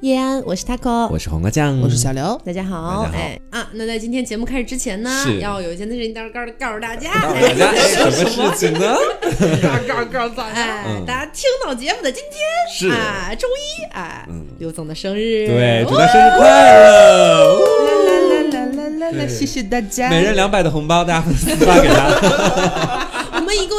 叶安，我是 taco，我是黄瓜酱，我是小刘。大家好，大家好。哎啊，那在今天节目开始之前呢，要有一件事情告告告诉大家，告诉大家哎什么事情呢？告告大哎，嗯。大家听到节目的今天是，啊，周一哎嗯，刘总的生日，对，祝哦他生日快乐！啦啦啦啦啦！谢谢大家，每人两百的红包，大家分私发给他。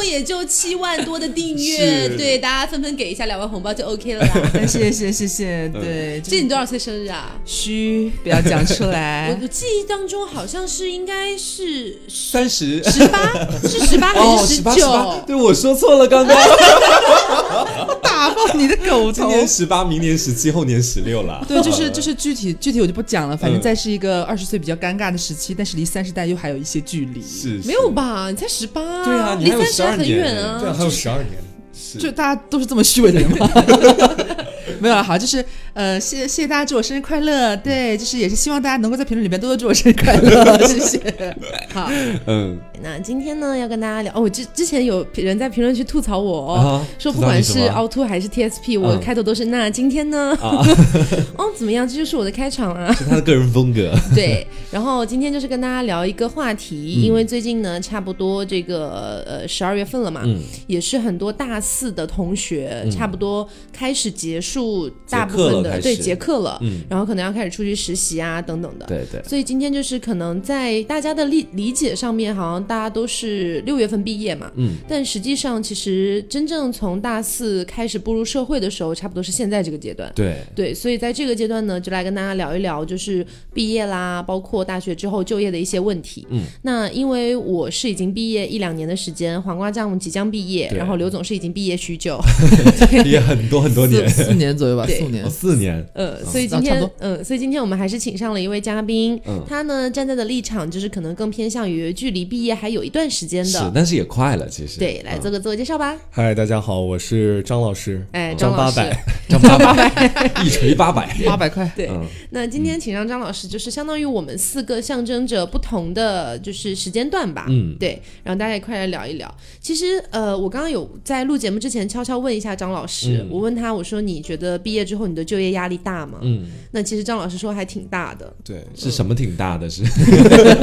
也就七万多的订阅，对，大家纷纷给一下两万红包就 OK 了啦。谢谢谢谢，对，这你多少岁生日啊？嘘不要讲出来。我记忆当中好像是应该是三十十八，是十八还哦，是十八九？对我说错了，刚刚。打爆你的狗头！今年十八，明年十七，后年十六了。对，就是就是具体具体我就不讲了，反正嗯在是一个二十岁比较尴尬的时期，但是离三十代又还有一些距离。是是没有吧？你才十八，对啊你还有离三十还12年很远对啊。还有十二年，是就大家都是这么虚伪的人吗？没有啊，好，就是呃，谢谢谢大家祝我生日快乐，对，就是也是希望大家能够在评论里面多多祝我生日快乐，谢谢。好，嗯那今天呢，要跟大家聊哦，之之前有人在评论区吐槽我哦，啊说不管是凹凸还是 TSP，我嗯开头都是那今天呢，啊，哦怎么样？这就是我的开场啊。是他的个人风格。对，然后今天就是跟大家聊一个话题，因为最近呢，差不多这个呃十二月份了嘛，嗯也是很多大四的同学、差不多开始结束大部分的对了开始结课了，嗯。然后可能要开始出去实习啊等等的。对对，所以今天就是可能在大家的理理解上面，好像大家都是六月份毕业嘛，嗯，但实际上其实真正从大四开始步入社会的时候，差不多是现在这个阶段。对，对，所以在这个阶段呢，就来跟大家聊一聊，就是毕业啦，包括大学之后就业的一些问题。嗯，那因为我是已经毕业一两年的时间，黄瓜酱即将毕业，然后刘总是已经毕业许久，毕业很多很多年，四四年左右吧，四年。哦，。四年，呃，所以今天多，嗯，所以今天我们还是请上了一位嘉宾，嗯他呢站在的立场就是可能更偏向于距离毕业还有一段时间是，的。但是也快了，其实。对，来嗯做个自我介绍吧。嗨，大家好，我是张老师，哎，张，八百，张八百，一锤八百，八百块，对，嗯那今天请上张老师，就是相当于我们四个象征着不同的就是时间段吧。嗯对，然后大家一块来聊一聊。其实呃，我刚刚有在录节目之前悄悄问一下张老师，嗯我问他我说你觉得毕业之后你的就业压力大吗？嗯，那其实张老师说还挺大的。对，是什么挺大的？是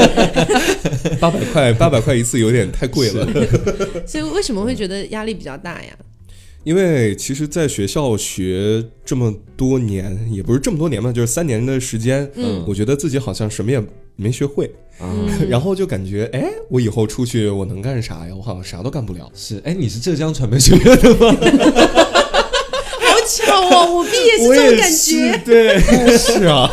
八百块，八百块一次有点太贵了。所以为什么会觉得压力比较大呀？因为其实，在学校学这么多年，也不是这么多年嘛，就是三年的时间，嗯我觉得自己好像什么也没学会，啊，然后就感觉，哎，我以后出去我能干啥呀？我好像啥都干不了。是，哎，你是浙江传媒学院的吗？好巧哦，我毕业是这种感觉。，对，是啊，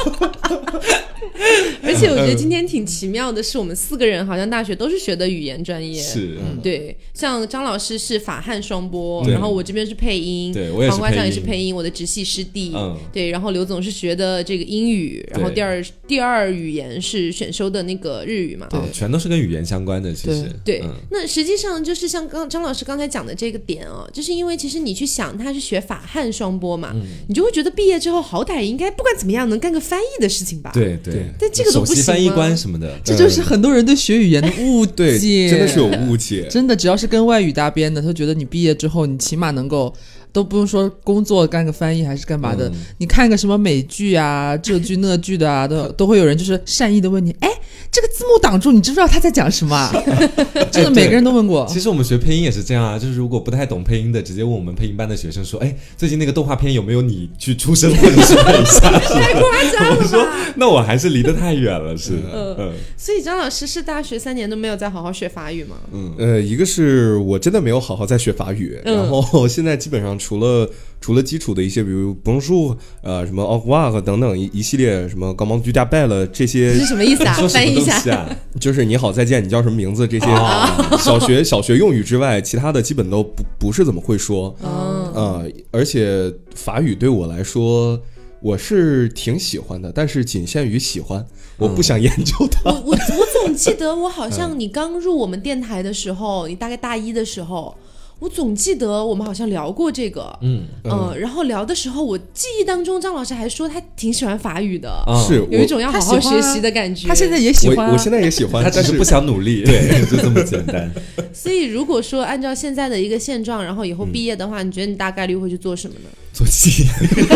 而且我觉得今天挺奇妙的是，我们四个人好像大学都是学的语言专业。是嗯，对，像张老师是法汉双播，然后我这边是配音，对我也是黄瓜酱也是配音，我的直系师弟，嗯。对，然后刘总是学的这个英语，然后第二第二语言是选修的那个日语嘛，对，全都是跟语言相关的，其实，对，嗯。那实际上就是像刚张老师刚才讲的这个点哦，就是因为其实你去想他是学法汉双播嘛，嗯。你就会觉得毕业之后好歹应该不管怎么样能干个翻译的事情吧？，对。对，但这个都首席翻译吗？官什么的，这就是很多人对学语言的误，解，真的是有误解。真的，只要是跟外语搭边的，他觉得你毕业之后，你起码能够都不用说工作干个翻译还是干嘛的，嗯你看个什么美剧啊、这剧那剧的啊，都都会有人就是善意的问你，哎，这个字幕挡住，你知不知道他在讲什么啊？真的，每个人都问过。其实我们学配音也是这样啊，就是如果不太懂配音的，直接问我们配音班的学生说：“哎，最近那个动画片有没有你去出声或者是配一下？” 太夸张了我说？：“那我还是离得太远了。”是，嗯嗯所以张老师是大学三年都没有再好好学法语吗？嗯，呃，一个是我真的没有好好在学法语，嗯然后现在基本上除了除了基础的一些，比如 bonjour，呃，什么 au revoir 等等一一系列什么 comment tu t'appelles 这这些是，什么意思啊？翻译一下？就是你好再见，你叫什么名字这些哦小学小学用语之外，其他的基本都不不是怎么会说。嗯，呃，而且法语对我来说，我是挺喜欢的，但是仅限于喜欢，我不想研究它。我我我总记得我好像 你刚入我们电台的时候，你大概大一的时候。我总记得我们好像聊过这个，嗯。嗯、然后聊的时候，我记忆当中张老师还说他挺喜欢法语的，啊，是我有一种要好好学习的感觉。他现在也喜欢、啊，我我现在也喜欢，但是他只是不想努力，对，就这么简单。所以如果说按照现在的一个现状，然后以后毕业的话，你觉得你大概率会去做什么呢？做鸡，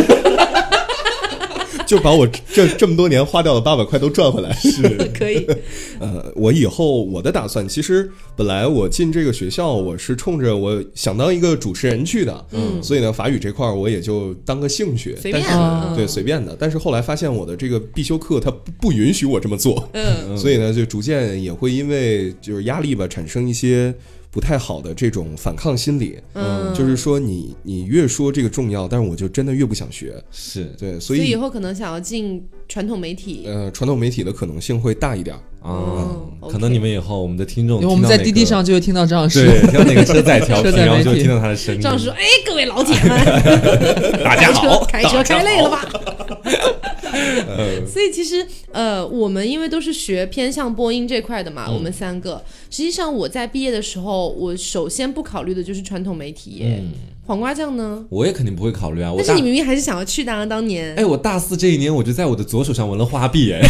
就把我这这么多年花掉的八百块都赚回来。是。可以，呃，我以后我的打算，其实本来我进这个学校，我是冲着我想当一个主持人去的，嗯。所以呢，法语这块儿我也就当个兴趣，随便。但是嗯对随便的。但是后来发现我的这个必修课它不不允许我这么做，嗯，所以呢，就逐渐也会因为就是压力吧，产生一些不太好的这种反抗心理。嗯就是说你你越说这个重要，但是我就真的越不想学。是对，所所以以以后可能想要进传统媒体，呃，传统媒体的可能性会大一点。啊嗯，可能你们以后我们的听众因为我们在滴滴上就会听到张老师。对听到哪个车载调频，然后就听到他的声音。张老师说：“哎，各位老铁们，大家好，开车开累了吧？”呃 所以其实呃，我们因为都是学偏向播音这块的嘛，我们三个，实际上我在毕业的时候，我首先不考虑的就是传统媒体业。嗯，黄瓜酱呢？我也肯定不会考虑啊。我但是你明明还是想要去的啊，当年。哎，我大四这一年，我就在我的左手上纹了花臂，哎，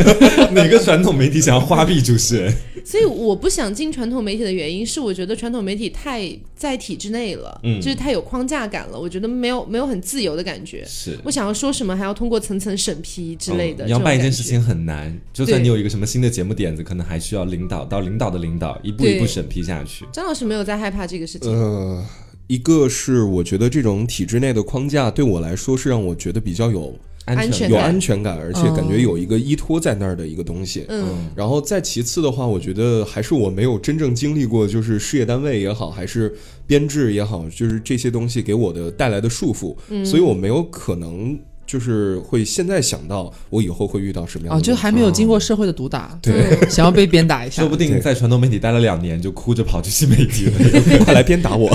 哪个传统媒体想要花臂主持人？所以我不想进传统媒体的原因是，我觉得传统媒体太在体制内了，嗯就是太有框架感了，我觉得没有没有很自由的感觉。是。我想要说什么，还要通过层层审批之类的。嗯你要办一件事情很难，就算你有一个什么新的节目点子，可能还需要领导到领导的领导一步一步审批下去。张老师没有在害怕这个事情。呃，一个是我觉得这种体制内的框架对我来说是让我觉得比较有有安全感安全感，而且感觉有一个依托在那儿的一个东西。嗯然后再其次的话，我觉得还是我没有真正经历过，就是事业单位也好，还是编制也好，就是这些东西给我的带来的束缚，嗯所以我没有可能就是会现在想到我以后会遇到什么样的哦，就还没有经过社会的毒打，对，想要被鞭打一下说。不定在传统媒体待了两年，就哭着跑去新媒体了。快来鞭打我。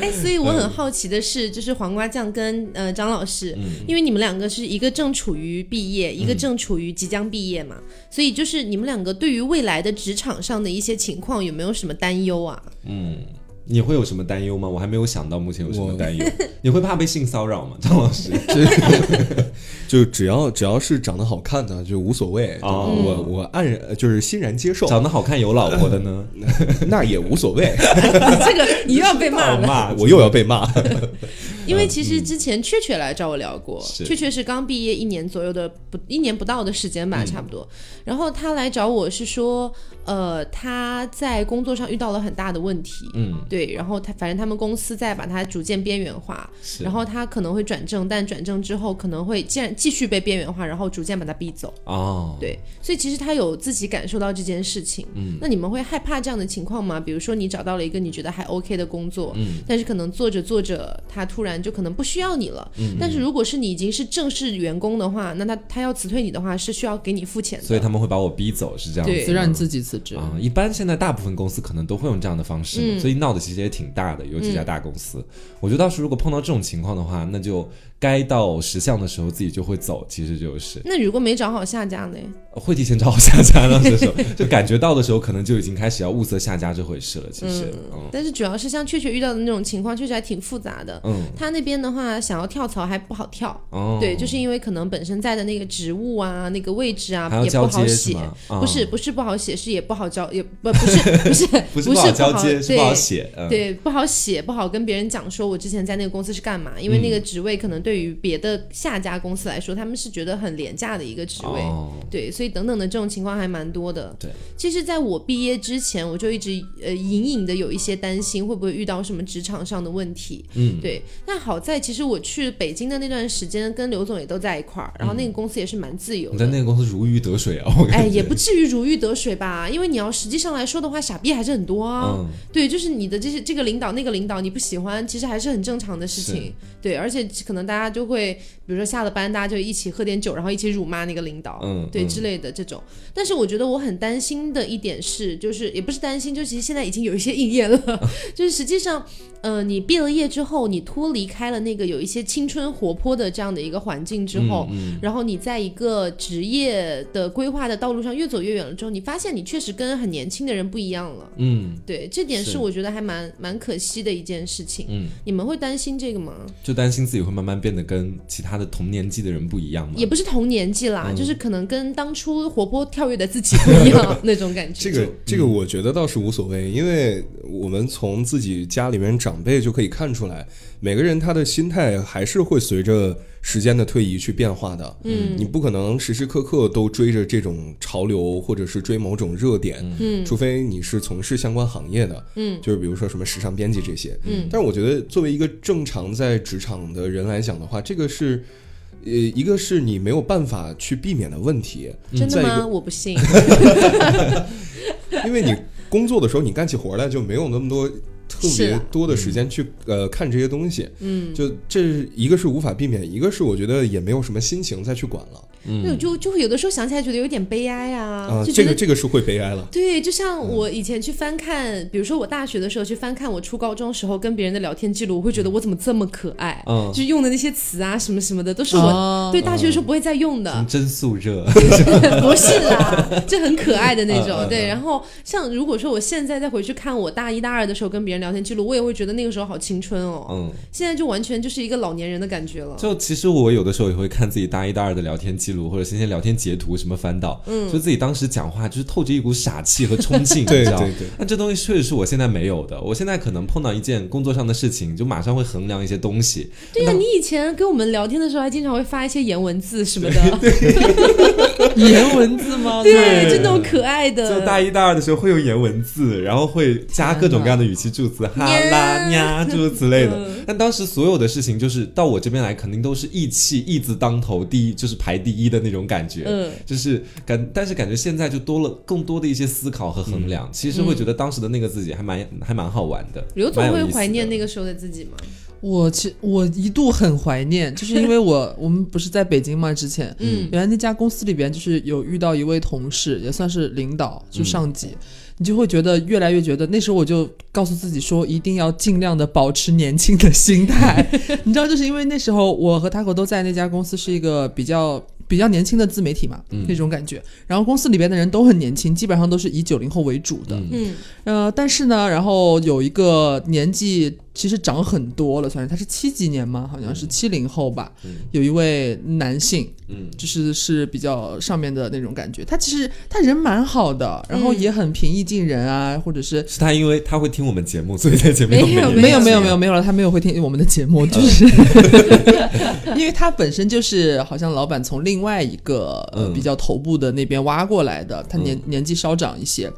哎，所以我很好奇的是，就是黄瓜酱跟呃张老师，嗯因为你们两个是一个正处于毕业，一个正处于即将毕业嘛，所以就是你们两个对于未来的职场上的一些情况有没有什么担忧啊？嗯，你会有什么担忧吗？我还没有想到目前有什么担忧。你会怕被性骚扰吗，张老师？就只要只要是长得好看的就无所谓，哦我我黯然就是欣然接受，长得好看有老婆的呢？那也无所谓，这个你又要被骂了。骂我又要被骂。因为其实之前雀雀来找我聊过，是雀雀是刚毕业一年左右的不一年不到的时间吧，差不多。然后他来找我是说，呃，他在工作上遇到了很大的问题，嗯，对，然后他反正他们公司在把他逐渐边缘化，然后他可能会转正，但转正之后可能会既然继续被边缘化，然后逐渐把他逼走。哦，对，所以其实他有自己感受到这件事情。嗯，那你们会害怕这样的情况吗？比如说你找到了一个你觉得还 OK 的工作，嗯，但是可能做着做着，他突然就可能不需要你了。嗯，但是如果是你已经是正式员工的话，那他他要辞退你的话，是需要给你付钱的。所以他们会把我逼走，是这样子对。就让你自己辞职。啊、一般现在大部分公司可能都会用这样的方式，嗯所以闹的其实也挺大的，有几家大公司。我觉得到时候如果碰到这种情况的话，那就该到实项的时候自己就会走，其实就是那如果没找好下家呢？会提前找好下家了。这时候 就感觉到的时候，可能就已经开始要物色下家这回事了。其实，嗯但是主要是像雀雀遇到的那种情况，确实还挺复杂的。嗯他那边的话，想要跳槽还不好跳，哦，对，就是因为可能本身在的那个职务啊、那个位置啊也不好写不是不是不好写，是也不好交，也 不不是不是 不是不好交接，是对不好写。嗯、对，不好写，不好跟别人讲说我之前在那个公司是干嘛，因为那个职位可能对于别的下家公司来说，他们是觉得很廉价的一个职位。哦，对，所以等等的这种情况还蛮多的。对，其实在我毕业之前，我就一直呃隐隐的有一些担心，会不会遇到什么职场上的问题。嗯，对，那好在其实我去北京的那段时间，跟刘总也都在一块儿，然后那个公司也是蛮自由的。你在那个公司如鱼得水啊，我感哎，也不至于如鱼得水吧，因为你要实际上来说的话，傻逼还是很多啊。嗯，对，就是你的这些这个领导那个领导你不喜欢，其实还是很正常的事情。对，而且可能大家就会，比如说下了班，大家就一起喝点酒，然后一起辱骂那个领导，嗯嗯对之类的这种。但是我觉得我很担心的一点是，就是也不是担心，就其实现在已经有一些应验了，就是实际上，呃，你毕了业之后，你脱离开了那个有一些青春活泼的这样的一个环境之后，嗯然后你在一个职业的规划的道路上越走越远了之后，你发现你确实跟很年轻的人不一样了。嗯对，这点是是我觉得还蛮蛮可惜的一件事情。嗯，你们会担心这个吗？就担心自己会慢慢变得跟其他的同年纪的人不一样吗？也不是同年纪啦，嗯就是可能跟当初活泼跳跃的自己不一样 那种感觉。这个这个我觉得倒是无所谓，因为我们从自己家里面长辈就可以看出来，每个人他的心态还是会随着时间的推移去变化的。嗯你不可能时时刻刻都追着这种潮流，或者是追某种热点，嗯除非你是从事相关行业的，嗯就是比如说什么时尚编辑这些。嗯但是我觉得作为一个正常在职场的人来讲的话，这个是。呃，一个是你没有办法去避免的问题，真的吗？再一个我不信。因为你工作的时候，你干起活来就没有那么多特别多的时间去、呃看这些东西，嗯，就这一个是无法避免，一个是我觉得也没有什么心情再去管了。那种就就会有的时候想起来觉得有点悲哀啊，啊、就觉得这个这个是会悲哀了。对，就像我以前去翻看，比如说我大学的时候去翻看我初高中时候跟别人的聊天记录，我会觉得我怎么这么可爱，嗯。就是用的那些词啊什么什么的都是我、哦对大学的时候不会再用的，真素热，不是啦，就很可爱的那种。嗯嗯。对，然后像如果说我现在再回去看我大一大二的时候跟别人聊天记录，我也会觉得那个时候好青春哦。嗯，现在就完全就是一个老年人的感觉了。就其实我有的时候也会看自己大一大二的聊天记录，或者是一些聊天截图什么翻到，嗯，就自己当时讲话就是透着一股傻气和冲劲，对 你知道对对那这东西确实是我现在没有的，我现在可能碰到一件工作上的事情，就马上会衡量一些东西，对呀、你以前跟我们聊天的时候还经常会发一些颜文字什么的，颜文字吗？对，就那种可爱的。就大一大二的时候会用颜文字，然后会加各种各样的语气助词，哈啦 呀诸如此类的。但当时所有的事情，就是到我这边来，肯定都是义气义字当头，第一就是排第一的那种感觉。嗯就是感，但是感觉现在就多了更多的一些思考和衡量。其实会觉得当时的那个自己还蛮还蛮好玩的。刘总会怀念那个时候的自己吗？我其我一度很怀念，就是因为我我们不是在北京嘛，之前，嗯原来那家公司里边就是有遇到一位同事，也算是领导，就上级，你就会觉得越来越觉得，那时候我就告诉自己说，一定要尽量的保持年轻的心态，你知道，就是因为那时候我和 Taco 都在那家公司是一个比较。比较年轻的自媒体嘛，那种感觉。然后公司里边的人都很年轻，基本上都是以九零后为主的。嗯呃，但是呢，然后有一个年纪其实长很多了，算是他是七几年吗，好像是七零后吧。有一位男性，嗯就是是比较上面的那种感觉。他其实他人蛮好的，然后嗯也很平易近人啊，或者是是他因为他会听我们节目，所以在节目没有没没有没有没有没有没有了，他没有会听我们的节目，就是 因为他本身就是好像老板从另外一个、呃嗯比较头部的那边挖过来的，他年、年纪稍长一些。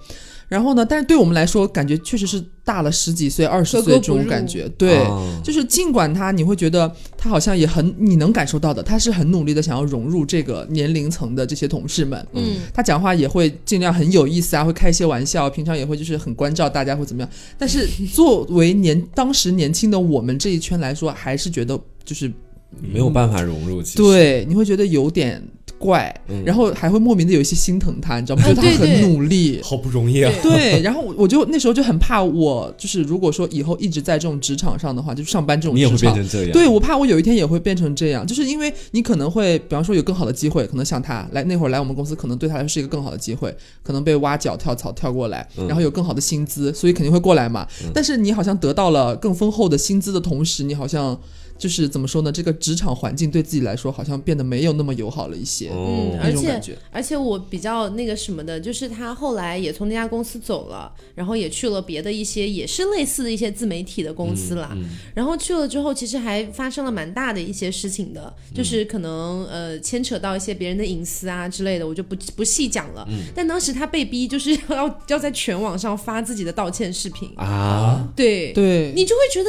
然后呢，但是对我们来说，感觉确实是大了十几岁、二十岁这种感觉。对，哦就是尽管他，你会觉得他好像也很，你能感受到的，他是很努力的想要融入这个年龄层的这些同事们。嗯他讲话也会尽量很有意思啊，会开一些玩笑，平常也会就是很关照大家会怎么样。但是作为年当时年轻的我们这一圈来说，还是觉得就是没有办法融入。其实，对，你会觉得有点怪，然后还会莫名的有一些心疼他，你知道吗？啊就是他很努力。好不容易啊！对，然后我就那时候就很怕我，就是如果说以后一直在这种职场上的话，就是上班这种你也会职场，变成这样。对我怕我有一天也会变成这样，就是因为你可能会，比方说有更好的机会，可能像他来那会儿来我们公司，可能对他来说是一个更好的机会，可能被挖角跳槽跳过来，嗯然后有更好的薪资，所以肯定会过来嘛。但是你好像得到了更丰厚的薪资的同时，你好像就是怎么说呢？这个职场环境对自己来说好像变得没有那么友好了一些，哦嗯，而且种感觉。而且我比较那个什么的，就是他后来也从那家公司走了，然后也去了别的一些也是类似的一些自媒体的公司啦。然后去了之后，其实还发生了蛮大的一些事情的，就是可能呃牵扯到一些别人的隐私啊之类的，我就不不细讲了。但当时他被逼就是要要在全网上发自己的道歉视频，啊，对，对，你就会觉得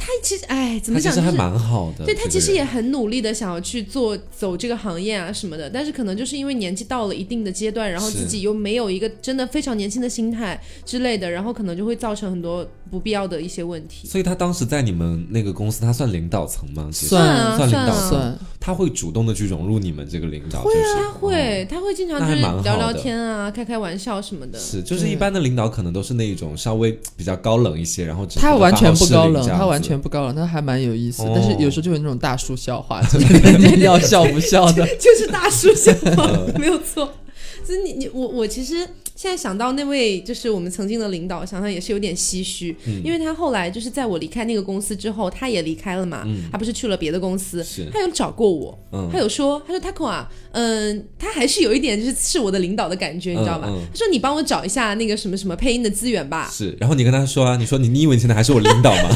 他其实哎怎么讲，他其实还蛮好的。对他其实也很努力的想要去做走这个行业啊什么的，但是可能就是因为年纪到了一定的阶段，然后自己又没有一个真的非常年轻的心态之类的，然后可能就会造成很多不必要的一些问题。所以他当时在你们那个公司，他算领导层吗？算啊算领导算啊，算他会主动的去融入你们这个领导，就是他会，他会经常就是聊聊天啊，开开玩笑什么的。是，就是一般的领导可能都是那一种稍微比较高冷一些，然后只他完全不高冷，他完全不高冷，他还蛮有意思。哦但是有时候就有那种大叔笑话，就是 你要笑不笑的。就是大叔笑话，没有错。所以你你我我其实现在想到那位就是我们曾经的领导，想想也是有点唏嘘，嗯。因为他后来就是在我离开那个公司之后，他也离开了嘛，他不是去了别的公司，他有找过我，嗯。他有说，他说 Taco 啊，嗯，他还是有一点就是是我的领导的感觉，你知道吧？他说你帮我找一下那个什么什么配音的资源吧，是，然后你跟他说啊，你说你你以为你现在还是我领导吗？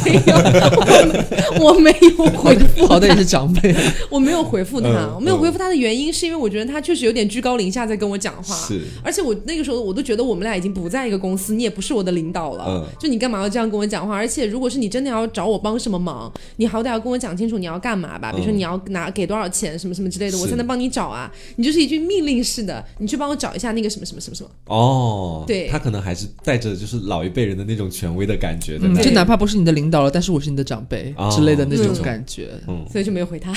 我 没有回复好歹也是长辈，我没有回复他，嗯。我没有回复他的原因是因为我觉得他确实有点居高临下在跟我讲话，是。而且我那个时候我都觉得我们俩已经不在一个公司，你也不是我的领导了，嗯就你干嘛要这样跟我讲话？而且如果是你真的要找我帮什么忙，你好歹要跟我讲清楚你要干嘛吧，比如说嗯你要拿给多少钱什么什么之类的，是我才能帮你找啊。你就是一句命令式的，你去帮我找一下那个什么什么什么什么。哦，对他可能还是带着就是老一辈人的那种权威的感觉在那对就哪怕不是你的领导了，但是我是你的长辈哦之类的那种嗯感觉。嗯所以就没有回他。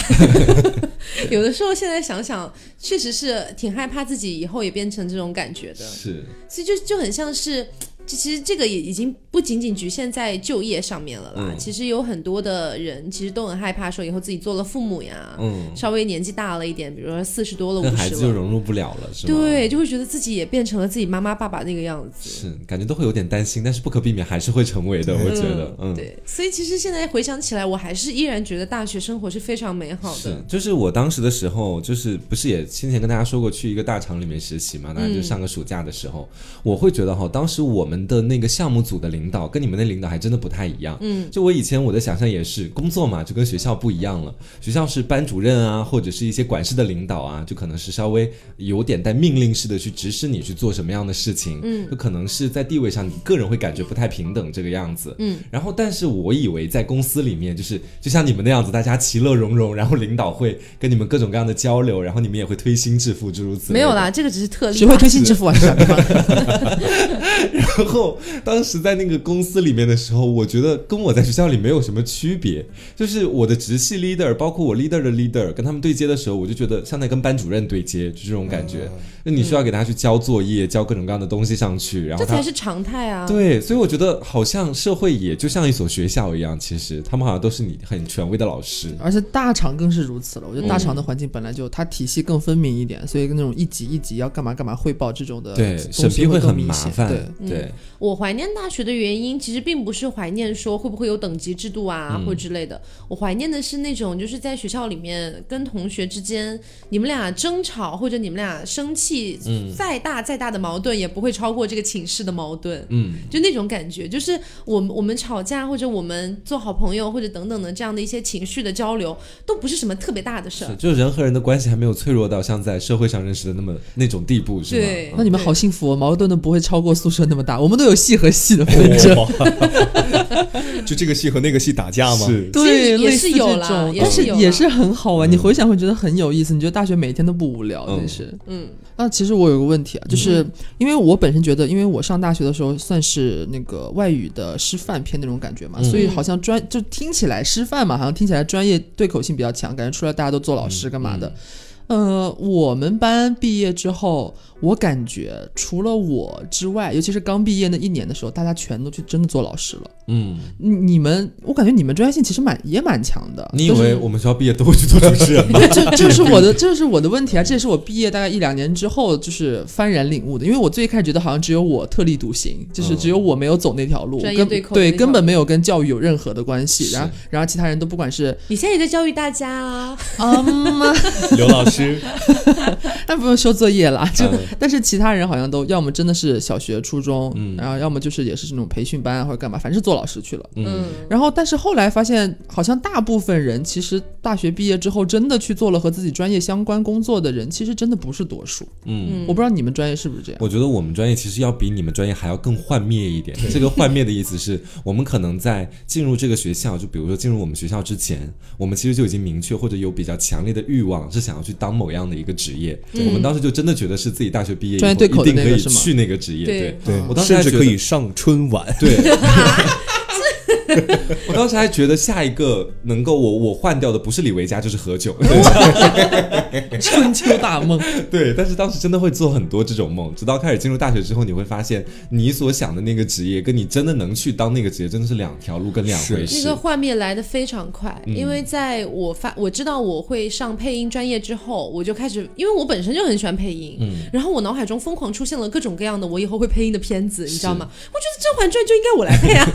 有的时候现在想想，确实是挺害怕自己以后也变成这种感觉的。是所以就就很像是，这其实这个也已经不仅仅局限在就业上面了啦。嗯其实有很多的人其实都很害怕说以后自己做了父母呀，嗯，稍微年纪大了一点，比如说四十多了、五跟孩子就，融入不了了，是吗？对，就会觉得自己也变成了自己妈妈爸爸那个样子。是感觉都会有点担心，但是不可避免还是会成为的，我觉得，嗯，对，所以其实现在回想起来，我还是依然觉得大学生活是非常美好的是的。，就是我当时的时候，就是不是也先前跟大家说过去一个大厂里面实习嘛，当然就上个暑假的时候，我会觉得哈，当时我们的那个项目组的领导跟你们的领导还真的不太一样。嗯，就我以前我的想象也是，工作嘛就跟学校不一样了，学校是班主任啊，或者是一些管事的领导啊，就可能是稍微有点带命令式的去指使你去做什么样的事情，嗯，就可能是在地位上你个人会感觉不太平等这个样子，嗯，然后但是我以为在公司里面就是就像你们那样子，大家其乐融融，然后领导会跟你们各种各样的交流，然后你们也会推心置腹，诸如此类没有啦，。这个只是特例吧。学会推心置腹啊，是吧？然后当时在那个公司里面的时候，我觉得跟我在学校里没有什么区别，就是我的直系 leader，包括我 leader 的 leader，跟他们对接的时候，我就觉得像在跟班主任对接，就这种感觉。那你需要给他去交作业，交各种各样的东西上去，然后这才是常态啊。对，所以我觉得好像社会也就像一所学校一样，其实他们好像都是你很权威的老师。而且大厂更是如此了。我觉得大厂嗯的环境本来就它体系更分明一点，所以那种一级一级要干嘛干嘛汇报这种的对，审批会很麻烦。对，对，我怀念大学的原因，其实并不是怀念说会不会有等级制度啊，嗯或之类的。我怀念的是那种就是在学校里面跟同学之间，你们俩争吵或者你们俩生气，再大再大的矛盾也不会超过这个寝室的矛盾。嗯，就那种感觉，就是我们我们吵架或者我们做好朋友或者等等的这样的一些情绪的交流，都不是什么特别大的事儿是，。就人和人的关系还没有脆弱到像在社会上认识的那么那种地步，是吗？对那你们好幸福哦，矛盾都不会超过宿舍那么大。我们都有戏和戏的纷争，就这个戏和那个戏打架吗？是，对，也类似是有啦这种，但是也是很好玩。你回想会觉得很有意思，你觉得大学每天都不无聊，嗯。真是。嗯，那其实我有个问题啊，就是因为我本身觉得，因为我上大学的时候算是那个外语的师范偏那种感觉嘛，嗯。所以好像专就听起来师范嘛，好像听起来专业对口性比较强，感觉出来大家都做老师干嘛的。呃，我们班毕业之后，我感觉除了我之外，尤其是刚毕业那一年的时候，大家全都去真的做老师了。嗯，你你们，我感觉你们专业性其实蛮也蛮强的。你以为我们学校毕业都会去做主持人吗？这这是我的，这是我的问题啊！这也是我毕业大概一两年之后，就是幡然领悟的。因为我最一开始觉得好像只有我特立独行，就是只有我没有走那条路，根专业对根本没有跟教育有任何的关系。然后，然后其他人都不管是你现在也在教育大家啊。嗯，刘老师，但不用修作业了。就、嗯但是其他人好像都要么真的是小学、初中，嗯然后要么就是也是这种培训班或者干嘛，反正是做老师去了。嗯，然后，但是后来发现，好像大部分人其实大学毕业之后，真的去做了和自己专业相关工作的人，其实真的不是多数。嗯。我不知道你们专业是不是这样。我觉得我们专业其实要比你们专业还要更幻灭一点。这个幻灭的意思是我们可能在进入这个学校，就比如说进入我们学校之前，我们其实就已经明确或者有比较强烈的欲望，是想要去当某样的一个职业。我们当时就真的觉得是自己大学毕业以后专业对口的一定可以去那个职业。对对，我当时还觉得甚至可以上春晚。对，我当时还觉得下一个能够我我换掉的不是李维嘉就是何炅，春秋大梦，对，但是当时真的会做很多这种梦，直到开始进入大学之后，你会发现你所想的那个职业跟你真的能去当那个职业真的是两条路跟两回事。那个画面来的非常快，嗯。因为在我发我知道我会上配音专业之后，我就开始，因为我本身就很喜欢配音，嗯。然后我脑海中疯狂出现了各种各样的我以后会配音的片子，你知道吗？我觉得《甄嬛传》就应该我来配啊，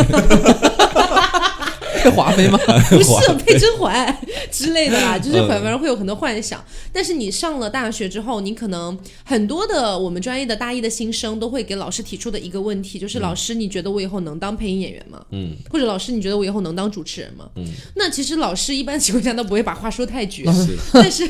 配华妃吗？不是 配甄嬛之类的啦，就是嗯反而会有很多幻想。但是你上了大学之后，你可能很多的我们专业的大一的新生都会给老师提出的一个问题，就是老师，你觉得我以后能当配音演员吗？嗯，或者老师，你觉得我以后能当主持人吗？嗯，那其实老师一般情况下都不会把话说太绝，但是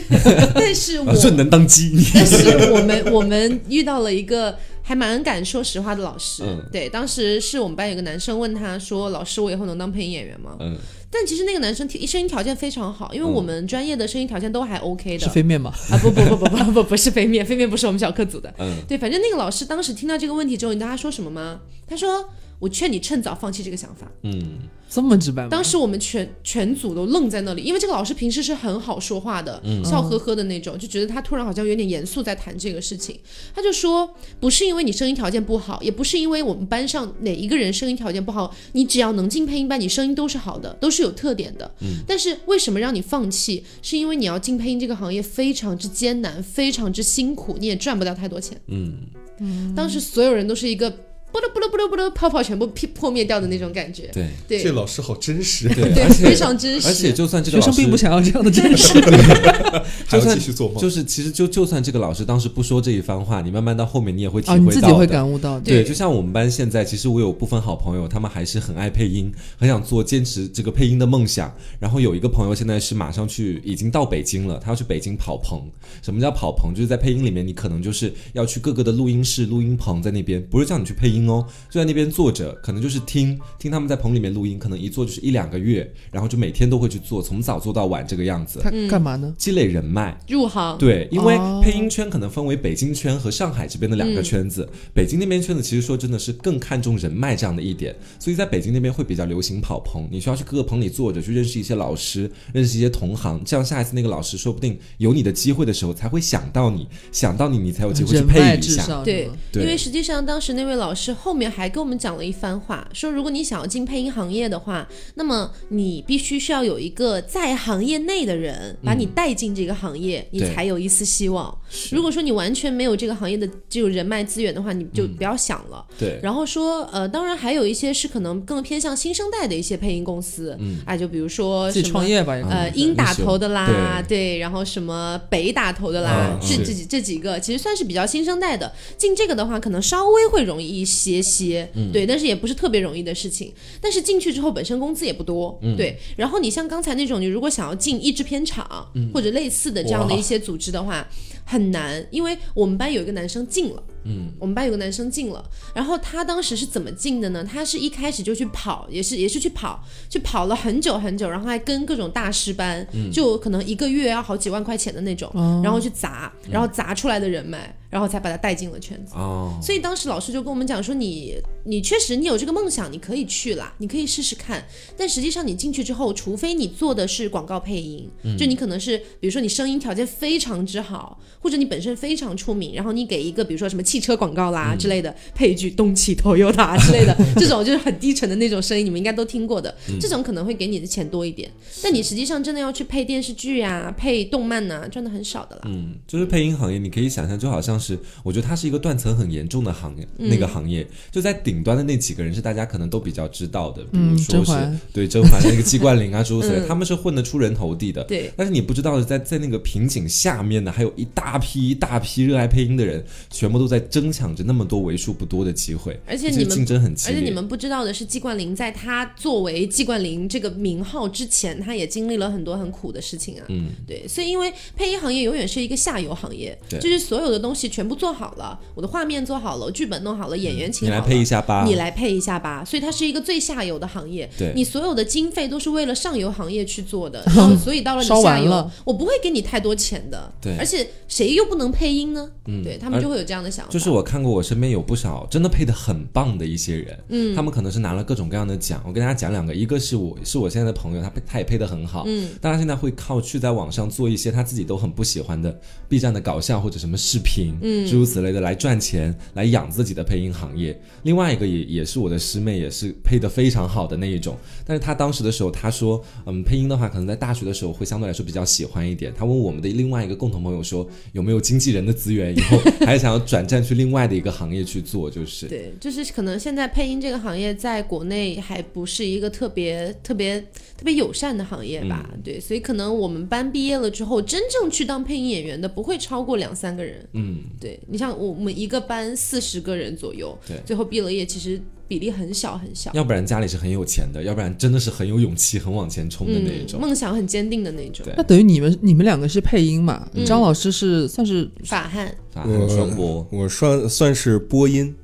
但是我能当鸡，但是我们我们遇到了一个还蛮敢说实话的老师，嗯对，当时是我们班有个男生问他说：“老师，我以后能当配音演员吗？”嗯，但其实那个男生条声音条件非常好，因为我们专业的声音条件都还 OK 的。是飞面吗？啊不不不不不不不是飞面，飞面不是我们小课组的。嗯对，反正那个老师当时听到这个问题之后，你知道他说什么吗？他说：“我劝你趁早放弃这个想法。”嗯，这么直白吗？当时我们全全组都愣在那里，因为这个老师平时是很好说话的，嗯笑呵呵的那种，就觉得他突然好像有点严肃在谈这个事情。他就说，不是因为你声音条件不好，也不是因为我们班上哪一个人声音条件不好，你只要能进配音班，你声音都是好的，都是有特点的。嗯但是为什么让你放弃？是因为你要进配音这个行业非常之艰难，非常之辛苦，你也赚不到太多钱。嗯，当时所有人都是一个不噜不噜不噜不噜，泡泡全部破破灭掉的那种感觉。对对这老师好真实。对，对，非常真实。而且就算这个学生老师并不想要这样的真实。还要就算继续做梦，就是其实就就算这个老师当时不说这一番话，你慢慢到后面你也会体会到你。自己会感悟到对就像我们班现在，其实我有部分好朋友，他们还是很爱配音，很想做坚持这个配音的梦想。然后有一个朋友现在是马上去，已经到北京了，他要去北京跑棚。什么叫跑棚？就是在配音里面，你可能就是要去各个的录音室、录音棚，在那边不是叫你去配音哦，就在那边坐着，可能就是听听他们在棚里面录音，可能一坐就是一两个月，然后就每天都会去做，从早做到晚这个样子，他干嘛呢？积累人脉。入行，对，因为哦配音圈可能分为北京圈和上海这边的两个圈子。北京那边圈子其实说真的是更看重人脉这样的一点，所以在北京那边会比较流行跑棚，你需要去各个棚里坐着，去认识一些老师，认识一些同行，这样下一次那个老师说不定有你的机会的时候才会想到你，想到你，你才有机会去配一下。对对因为实际上当时那位老师后面还跟我们讲了一番话，说如果你想要进配音行业的话，那么你必须需要有一个在行业内的人把你带进这个行业，你才有一丝希望。如果说你完全没有这个行业的这种人脉资源的话，你就不要想了。对，然后说，呃，当然还有一些是可能更偏向新生代的一些配音公司，嗯，啊，就比如说自己什么创业吧，呃，嗯英打头的啦，对对，然后什么北打头的啦，这这几这几个其实算是比较新生代的。进这个的话，可能稍微会容易一些些，嗯对，但是也不是特别容易的事情。但是进去之后，本身工资也不多，嗯对。然后你像刚才那种，你如果想要进译制片厂、或者类似的这样的一些组织的话，很难，因为我们班有一个男生进了。嗯，我们班有个男生进了，然后他当时是怎么进的呢？他是一开始就去跑，也是也是去跑，去跑了很久很久，然后还跟各种大师班，就可能一个月要好几万块钱的那种，然后去砸，然后砸出来的人脉，然后才把他带进了圈子。哦，所以当时老师就跟我们讲说你，你确实你有这个梦想，你可以去啦，你可以试试看。但实际上你进去之后，除非你做的是广告配音，就你可能是比如说你声音条件非常之好，或者你本身非常出名，然后你给一个比如说什么汽车广告啦之类的，配一句东汽 Toyota 之类的，这种就是很低沉的那种声音，你们应该都听过的，这种可能会给你的钱多一点。但你实际上真的要去配电视剧呀、配动漫呐、赚的很少的啦。嗯，就是配音行业，你可以想象，就好像是，我觉得它是一个断层很严重的行业，那个行业就在顶端的那几个人是大家可能都比较知道的，比如嗯说是、甄对甄嬛那个季冠霖啊诸如此类，嗯。他们是混得出人头地的。对。但是你不知道的，在在那个瓶颈下面呢，还有一大批一大批热爱配音的人，全部都在争抢着那么多为数不多的机会，而且你们竞争很激烈。而且你们不知道的是，季冠霖在他作为季冠霖这个名号之前，他也经历了很多很苦的事情啊。嗯，对，所以因为配音行业永远是一个下游行业，对。就是所有的东西全部做好了，我的画面做好了，剧本弄好了，演员请你来，配一下吧。你来配一下吧。所以它是一个最下游的行业，对你所有的经费都是为了上游行业去做的，所以到了你下游了，我不会给你太多钱的。对而且谁又不能配音呢？嗯对他们就会有这样的想法。就是我看过，我身边有不少真的配的很棒的一些人，嗯，他们可能是拿了各种各样的奖。我跟大家讲两个，一个是我是我现在的朋友，他配他也配的很好，嗯，但他现在会靠去在网上做一些他自己都很不喜欢的 B 站的搞笑或者什么视频，嗯，诸如此类的来赚钱，来养自己的配音行业。另外一个也也是我的师妹，也是配的非常好的那一种，但是她当时的时候，她说，嗯，配音的话，可能在大学的时候会相对来说比较喜欢一点。她问我们的另外一个共同朋友说，有没有经纪人的资源，以后还想要转战去另外的一个行业去做，就是。对，就是可能现在配音这个行业在国内还不是一个特别特别特别友善的行业吧？嗯对，所以可能我们班毕业了之后，真正去当配音演员的不会超过两三个人。嗯，对你像我们一个班四十个人左右，对最后毕了业，其实比例很小很小。要不然家里是很有钱的，要不然真的是很有勇气、很往前冲的那一嗯，种。梦想很坚定的那种。那等于你们你们两个是配音嘛？嗯张老师是算是法汉，法汉双播，我算算是播音，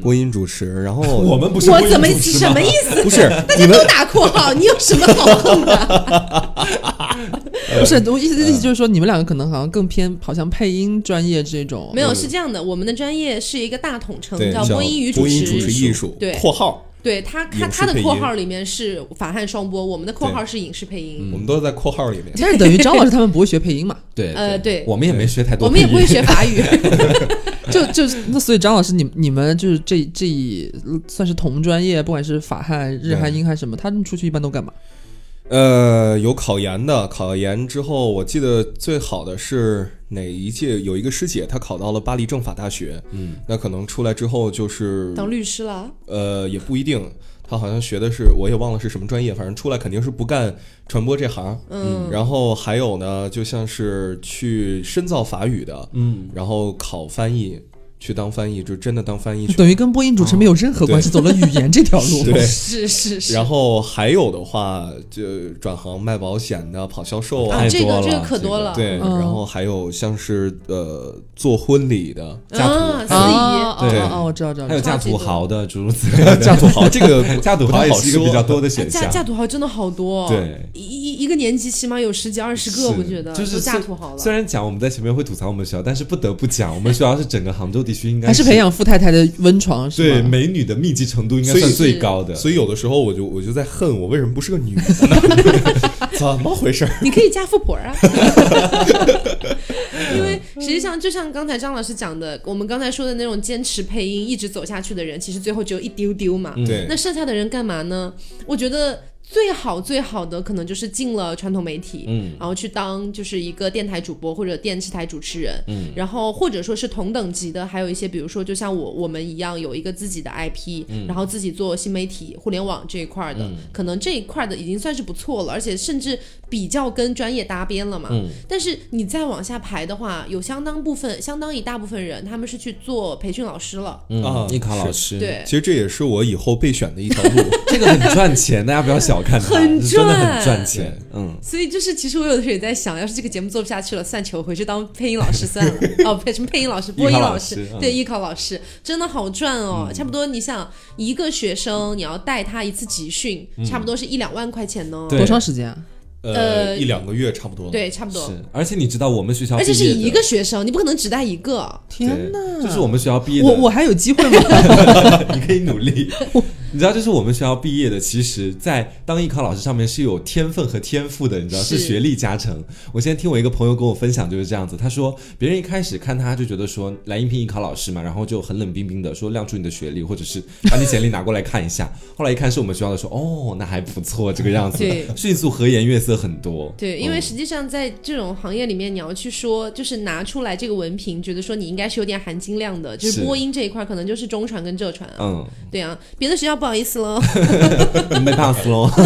播音主持，然后 我们不是我怎么什么意思？不是 大家都打括号，你有什么好恨的？不是？我意思意思就是说，你们两个可能好像更偏好像配音专业这种。没有，是这样的，我们的专业是一个大统称，叫播音与主持艺术，对括号，对他，他他的括号里面是法汉双播，我们的括号是影视配音。我们都是在括号里面。但是等于张老师他们不会学配音嘛？对，呃对我们也没学太多，我们也不会。学法语，就就那所以张老师，你你们就是这这一算是同专业，不管是法汉、日汉、对英汉什么，他们出去一般都干嘛？呃，有考研的，考研之后，我记得最好的是哪一届？有一个师姐，她考到了巴黎政法大学，嗯，那可能出来之后就是当律师了。呃，也不一定。她好像学的是，我也忘了是什么专业，反正出来肯定是不干传播这行。嗯，然后还有呢，就像是去深造法语的，嗯，然后考翻译，去当翻译，就真的当翻译去。等于跟播音主持没有任何关系，走了语言这条路。对，是是是。然后还有的话，就转行卖保险的、跑销售啊这个这个可多了。对，嗯然后还有像是呃做婚礼的家徒啊，司啊仪。对哦哦，我知道知道。还有嫁土豪的诸如此类的，嫁土豪，这个 嫁土豪也是一个比较多的选项。嫁嫁土豪真的好多，对，一一一个年级起码有十几二十个，我觉得就是都嫁土豪了。虽然讲我们在前面会吐槽我们学校，但是不得不讲，我们学校是整个杭州地区应该还是培养富太太的温床是对？美女的密集程度应该算最高的。所以有的时候我就我就在恨我为什么不是个女的呢？怎么回事？你可以嫁富婆啊，因为实际上就像刚才张老师讲的，我们刚才说的那种坚持配音一直走下去的人，其实最后只有一丢丢嘛。对那剩下的人干嘛呢？我觉得。最好最好的可能就是进了传统媒体，嗯，然后去当就是一个电台主播或者电视台主持人，嗯，然后或者说是同等级的，还有一些比如说就像我我们一样有一个自己的 IP，、然后自己做新媒体、互联网这一块的，可能这一块的已经算是不错了，而且甚至比较跟专业搭边了嘛。嗯。但是你再往下排的话，有相当部分、相当一大部分人，他们是去做培训老师了。嗯。啊艺考老师，，对。其，实这也是我以后备选的一条路。这个很赚钱，大家不要小看它，很赚真的赚很赚钱。嗯，所以就是，其实我有的时候也在想，要是这个节目做不下去了，算球回去当配音老师算了。哦，配什么配音老师、播音老师老师，嗯对，艺考老师真的好赚哦。差不多，你想一个学生，你要带他一次集训，差不多是一两万块钱呢。对多长时间啊？呃呃，一两个月差不多。，对，差不多。是，而且你知道我们学校而且是一个学生，你不可能只带一个。天对哪！就是我们学校毕业的，我我还有机会吗？你可以努力。你知道，就是我们学校毕业的，其实，在当艺考老师上面是有天分和天赋的，你知道，是是学历加成。我现在听我一个朋友跟我分享就是这样子，他说别人一开始看他就觉得说来应聘艺考老师嘛，然后就很冷冰冰的说亮出你的学历，或者是把你简历拿过来看一下。后来一看是我们学校的，说哦，那还不错，这个样子对，迅速和颜悦色很多。对，因为嗯实际上在这种行业里面，你要去说，就是拿出来这个文凭，觉得说你应该是有点含金量的，就是是播音这一块，可能就是中传跟浙传啊。嗯，对啊，别的学校不好意思喽。被 pass 喽。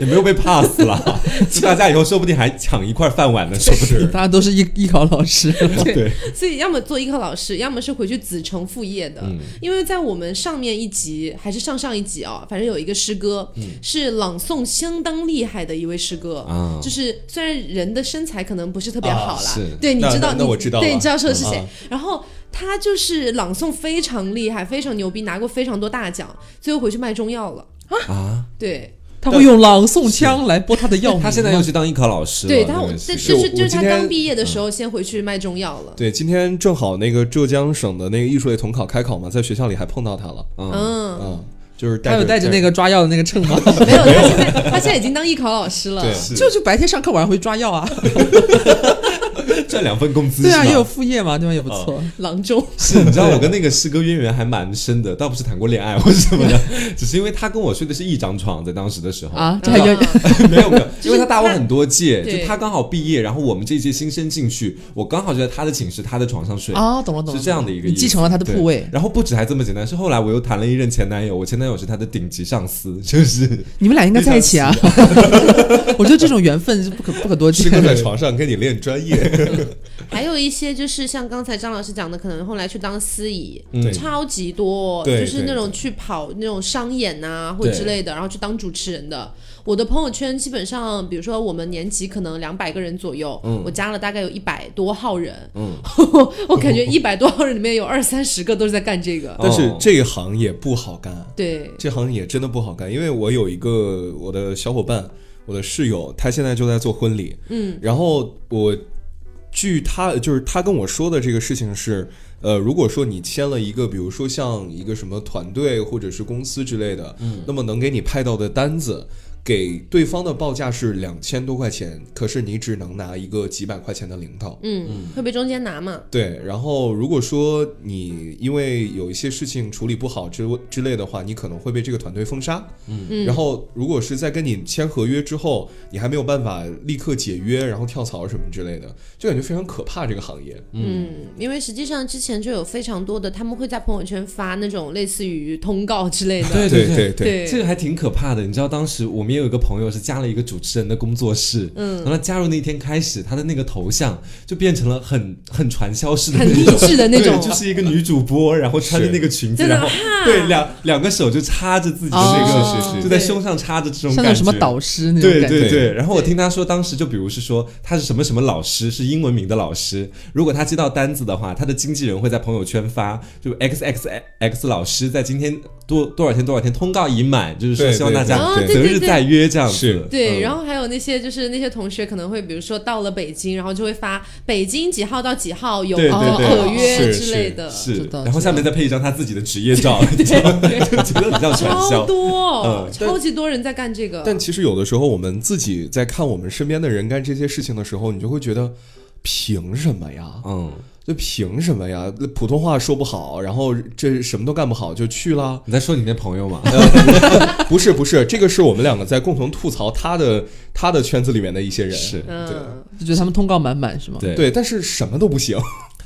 也没有被 pass 了，就大家以后说不定还抢一块饭碗呢，是不是。大家都是艺艺考老师，对，所以要么做艺考老师，要么是回去子承父业的。嗯。因为在我们上面一集还是上上一集啊、反正有一个师哥、是朗诵相当厉害的一位师哥，嗯啊。就是虽然人的身材可能不是特别好啦，啊对，你知道你那那我知道对，你知道说的是谁。啊然后他就是朗诵非常厉害，非常牛逼，拿过非常多大奖，最后回去卖中药了。啊，对，他会用朗诵腔来播他的药。他现在又去当艺考老师了，对他就是就是他刚毕业的时候先回去卖中药了。对，今天正好那个浙江省的那个艺术类统考开考嘛，在学校里还碰到他了。嗯，嗯，嗯，就是带他有带着那个抓药的那个秤吗？没有，他现在他现在已经当艺考老师了。对是就是白天上课，晚上回去抓药啊。赚两份工资，对啊，也有副业嘛，对吧？也不错。郎中，是，你知道我跟那个师哥渊源还蛮深的，倒不是谈过恋爱或者什么的，只是因为他跟我睡的是一张床，在当时的时候啊，这还有嗯没有没有，因为他大我很多届，对就他刚好毕业，然后我们这一届新生进去，我刚好就在他的寝室、他的床上睡。啊，懂了懂了，是这样的一个意思，你继承了他的铺位。然后不止还这么简单，是后来我又谈了一任前男友，我前男友是他的顶级上司，就是你们俩应该在一起啊！我觉得这种缘分是不可不可多见师。哥在床上跟你练专业，还有一些就是像刚才张老师讲的，可能后来去当司仪，嗯。超级多，对就是那种去跑那种商演呐、或者之类的，然后去当主持人的。我的朋友圈基本上，比如说我们年级可能两百个人左右，我加了大概有一百多号人，嗯。我感觉一百多号人里面有二三十个都是在干这个。但是哦。这一行也不好干。对，这行也真的不好干，因为我有一个我的小伙伴，我的室友，他现在就在做婚礼，嗯，然后我据他就是他跟我说的这个事情是，呃，如果说你签了一个，比如说像一个什么团队或者是公司之类的，嗯，那么能给你派到的单子。给对方的报价是两千多块钱，可是你只能拿一个几百块钱的零头。嗯，会被中间拿嘛？对，然后如果说你因为有一些事情处理不好之之类的话，你可能会被这个团队封杀。嗯，然后如果是在跟你签合约之后，你还没有办法立刻解约，然后跳槽什么之类的，就感觉非常可怕。这个行业，嗯，因为实际上之前就有非常多的，他们会在朋友圈发那种类似于通告之类的。对对对对对这个还挺可怕的。你知道，当时我们也有一个朋友是加了一个主持人的工作室，嗯，然后他加入那天开始，他的那个头像就变成了很很传销式的很励那种。志的那种，对，就是一个女主播，然后穿着那个裙子，然后对两两个手就插着自己的那哦。个，是是是就在胸上插着这种像感觉，那什么导师那种对感觉。对对，然后我听他说，当时就比如是说他是什么什么老师，是英文名的老师。如果他接到单子的话，他的经纪人会在朋友圈发，就 X X X 老师在今天多多少天多少天通告已满，就是说希望大家择日再约这样子。对，嗯然后还有那些就是那些同学可能会，比如说到了北京，然后就会发北京几号到几号有可约之类的，是知道，然后下面再配一张他自己的职业照，就 就觉得很像传超。多，嗯超级多人在干这个。但其实有的时候我们自己在看我们身边的人干这些事情的时候，你就会觉得，凭什么呀？嗯，就凭什么呀？普通话说不好，然后这什么都干不好就去了。你在说你那朋友吗？不是不是，这个是我们两个在共同吐槽他的他的圈子里面的一些人。是对，就觉得他们通告满满是吗？对对，但是什么都不行。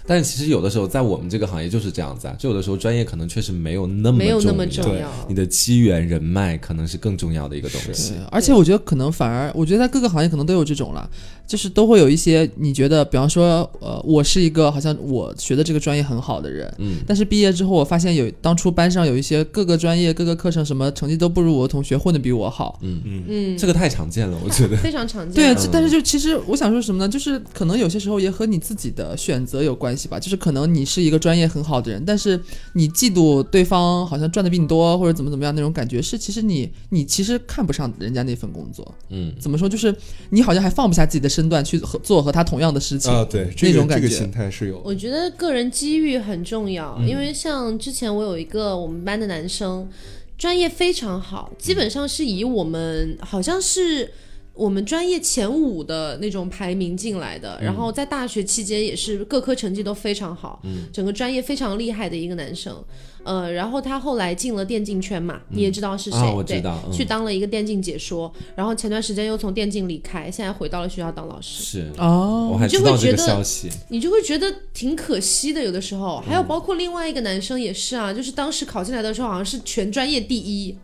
但是其实有的时候在我们这个行业就是这样子啊，就有的时候专业可能确实没有那么没有那么重要。你的机缘人脉可能是更重要的一个东西。，而且我觉得可能反而，我觉得在各个行业可能都有这种啦，就是都会有一些你觉得，比方说，呃，我是一个好像我学的这个专业很好的人，嗯，但是毕业之后，我发现有当初班上有一些各个专业、各个课程什么成绩都不如我的同学混的比我好。嗯嗯嗯，这个太常见了，我觉得。非常常见。对但是就其实我想说什么呢？就是可能有些时候也和你自己的选择有关系吧。就是可能你是一个专业很好的人，但是你嫉妒对方好像赚的比你多，或者怎么怎么样那种感觉，是其实你你其实看不上人家那份工作。嗯，怎么说？就是你好像还放不下自己的身段去和做和他同样的事情啊，对，这个那种感觉。这个心态是有。我觉得个人机遇很重要，嗯因为像之前我有一个我们班的男生，专业非常好，基本上是以我们好像是。我们专业前五的那种排名进来的，然后在大学期间也是各科成绩都非常好，整个专业非常厉害的一个男生。呃，然后他后来进了电竞圈嘛，你也知道是谁，啊我知对去当了一个电竞解说，然后前段时间又从电竞离开，现在回到了学校当老师。是，哦，我还你就知道这个会觉得消息。你就会觉得挺可惜的，有的时候。还有包括另外一个男生也是啊，就是当时考进来的时候好像是全专业第一，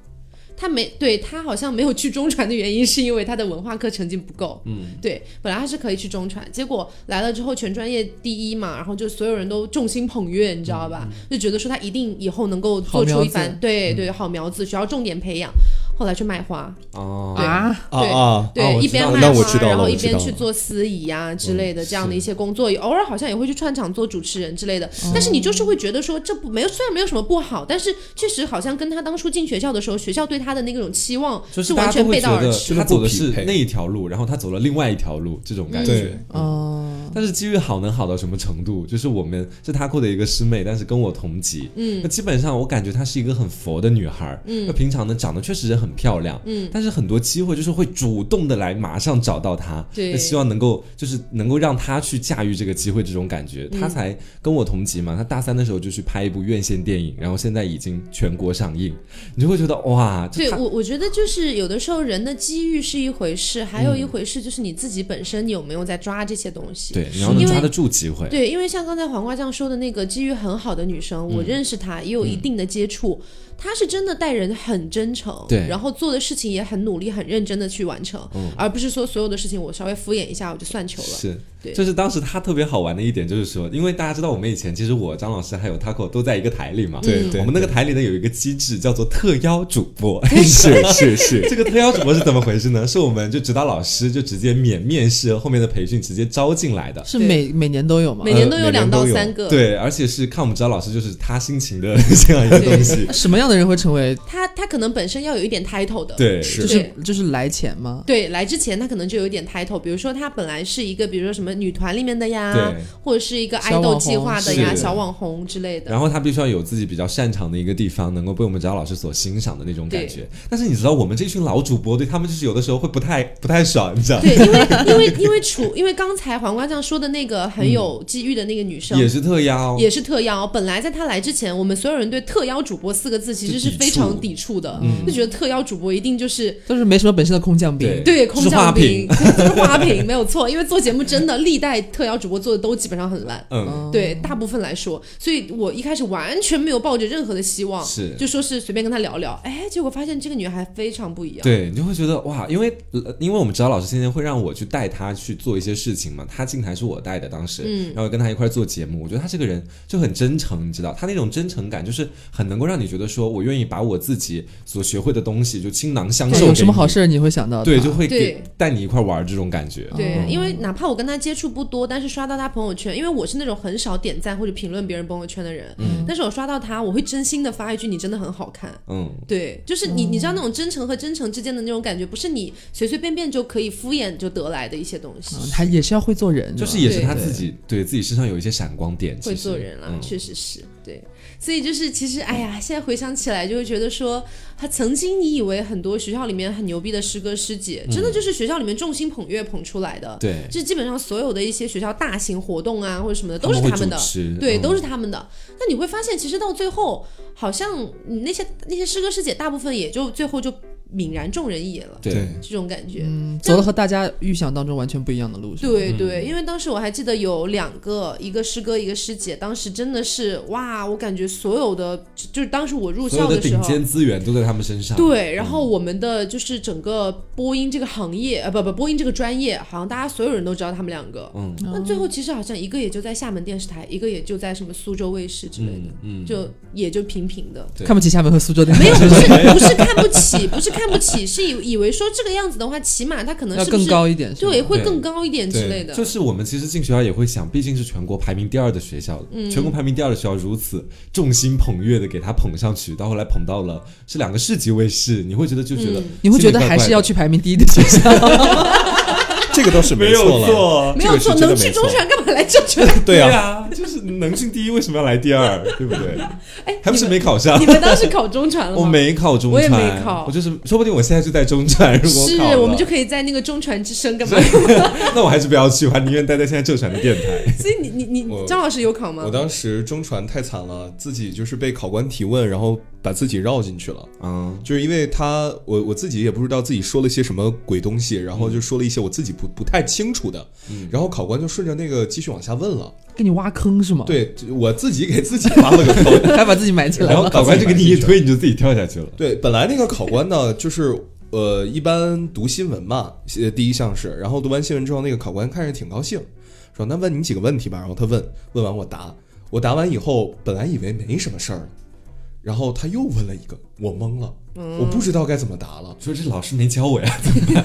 他没对他好像没有去中传的原因，是因为他的文化课成绩不够。嗯，对，本来他是可以去中传，结果来了之后全专业第一嘛，然后就所有人都众星捧月，你知道吧？就觉得说他一定以后能够做出一番对对好苗子，需要重点培养。后来去卖花。哦。对。啊，对、啊对，哦我一边卖花，然后一边去做司仪啊、之类的这样的一些工作，偶尔好像也会去串场做主持人之类的。但是你就是会觉得说这不没有，虽然没有什么不好，但是确实好像跟他当初进学校的时候，学校对他的那种期望就是完全背道而驰。他走的是那一条路，然后他走了另外一条路，这种感对。觉。哦，但是机遇好能好到什么程度？就是我们是他库的一个师妹，但是跟我同级，嗯，那基本上我感觉她是一个很佛的女孩，嗯，那平常呢长得确实人很漂亮，嗯，但是很多机会就是会主动的来马上找到他，对。那希望能够就是能够让他去驾驭这个机会，这种感觉，他才跟我同级嘛，他大三的时候就去拍一部院线电影，然后现在已经全国上映，你就会觉得哇，对我，我觉得就是有的时候人的机遇是一回事，还有一回事就是你自己本身你有没有在抓这些东西。对，你要能抓得住机会，对，因为像刚才黄瓜酱说的那个机遇很好的女生，我认识她，也有一定的接触。她是真的待人很真诚，对然后做的事情也很努力、很认真的去完成，嗯而不是说所有的事情我稍微敷衍一下我就算球了。是，对就是当时他特别好玩的一点，就是说，因为大家知道我们以前其实我张老师还有 Taco 都在一个台里嘛，对对我们那个台里呢有一个机制叫做特邀主播，是是是，这个特邀主播是怎么回事呢？是我们就指导老师就直接免面试后面的培训直接招进来的。是每每年都有吗？每年都有两到三个，对，而且是看我们指导老师就是他心情的这样一个东西。什么样的人会成为？他？他可能本身要有一点 title 的，对，就是就是来钱吗？对，来之前他可能就有一点 title，比如说他本来是一个，比如说什么女团里面的呀对，或者是一个爱豆计划的呀、小网红之类的。然后他必须要有自己比较擅长的一个地方，能够被我们指导老师所欣赏的那种感觉。但是你知道，我们这群老主播对他们就是有的时候会不太 不太爽，你知道吗？对，因为因为因为处，因为刚才黄瓜酱说的那个很有机遇的那个女生，也是特邀，也是特邀。本来在她来之前，我们所有人对“特邀主播”四个字其实是非常抵触的，就觉得特邀主播一定就是都是没什么本事的空降兵。对对空降兵，花瓶，没有错。因为做节目真的历代特邀主播做的都基本上很烂。嗯，对，大部分来说，所以我一开始完全没有抱着任何的希望，是就说是随便跟他聊聊，哎，结果发现这个女孩非常不一样。对你就会觉得哇，因为呃因为我们指导老师今天会让我去带他去做一些事情嘛，他进台是我带的当时，嗯然后跟他一块做节目，我觉得他这个人就很真诚，你知道，他那种真诚感就是很能够让你觉得说我愿意把我自己所学会的东西就倾囊相授，有什么好事儿你会想到对，就会给带你一块玩儿这种感觉，对，哦因为哪怕我跟他接触不多，但是刷到他朋友圈，因为我是那种很少点赞或者评论别人朋友圈的人，嗯，但是我刷到他，我会真心的发一句“你真的很好看”，嗯，对，就是你，你知道那种真诚和真诚之间的那种感觉，不是你随随便便就可以敷衍就得来的一些东西。嗯他也是要会做人，就是也是他自己对自己身上有一些闪光点，会做人了，嗯。确实是。对，所以就是其实哎呀，现在回想起来就会觉得说，他曾经你以为很多学校里面很牛逼的师哥师姐，真的就是学校里面众星捧月捧出来的，对，就基本上所有的一些学校大型活动啊或者什么的都是他们的。对，嗯。都是他们的。那你会发现，其实到最后，好像你那些那些师哥师姐，大部分也就最后就泯然众人矣了，对对这种感觉。嗯，走了和大家预想当中完全不一样的路。对对，因为当时我还记得有两个，一个师哥，一个师姐，当时真的是哇，我感觉所有的，就就是当时我入所有的顶校时候。尖资源都在他们身上，对，然后我们的就是整个播音这个行业，呃，不不，播音这个专业，好像大家所有人都知道他们两个。嗯，那最后其实好像一个也就在厦门电视台，一个也就在什么苏州卫视之类的，嗯，就也就平平的。看不起厦门和苏州电视台，没有，不是不是看不起，不是看不起，是以以为说这个样子的话，起码他可能要更是不是高一点，对，会更高一点之类的。就是我们其实进学校也会想，毕竟是全国排名第二的学校，嗯全国排名第二的学校如此众星捧月的给他捧上去，到后来捧到了是两个市级卫视，你会觉得就觉得、嗯你会觉得还是要去排名第一的学校。这个倒是没错了，有错，没有错，这个是真的能进中传干嘛来这传？对啊，啊，就是能进第一为什么要来第二，对不对？哎，还不是没考上你。们当时考中传了吗？我没考中传，我也没考我就是说不定我现在就在中传，如果是我们就可以在那个中传之声干嘛？那我还是不要去，我还宁愿待在现在正传的电台。所以你你你张老师有考吗我？当时中传太惨了，自己就是被考官提问，然后把自己绕进去了。嗯，就是因为他，我我自己也不知道自己说了些什么鬼东西，然后就说了一些我自己不不太清楚的，然后考官就顺着那个继续往下问了，给你挖坑是吗？，对我自己给自己挖了个坑。还把自己埋起来了。然后考官就给你一推，你就自己跳下去了。对，本来那个考官呢，就是呃，一般读新闻嘛，呃，第一项是，然后读完新闻之后，那个考官看着挺高兴，说那问你几个问题吧，然后他问，问完我答，我答完以后，本来以为没什么事儿了，然后他又问了一个，我懵了，我不知道该怎么答了，说这老师没教我呀，怎么办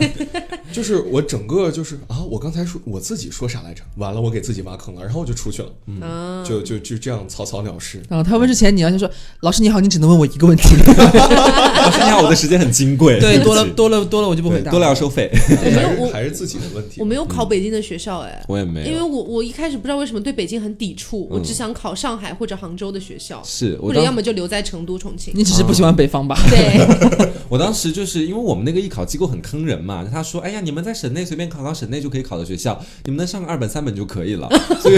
就是我整个就是啊，我刚才说我自己说啥来着？完了，我给自己挖坑了，然后我就出去了，嗯，就就就这样草草了事。然后他问之前，你要先说：“ 老师你好，你只能问我一个问题。老师你好，我的时间很金贵，对，多了多了多了，我就不回答。对多了要收费。没有我还是还是自己的问题我。没有考北京的学校哎。我也没有，因为我我一开始不知道为什么对北京很抵触，我嗯只想考上海或者杭州的学校，是或者要么就留在成都、重庆。你只是不喜欢北方吧？对，我当时就是因为我们那个艺考机构很坑人嘛，他说，哎呀，你们在省内随便考考省内就可以考的学校，你们能上个二本三本就可以了。所以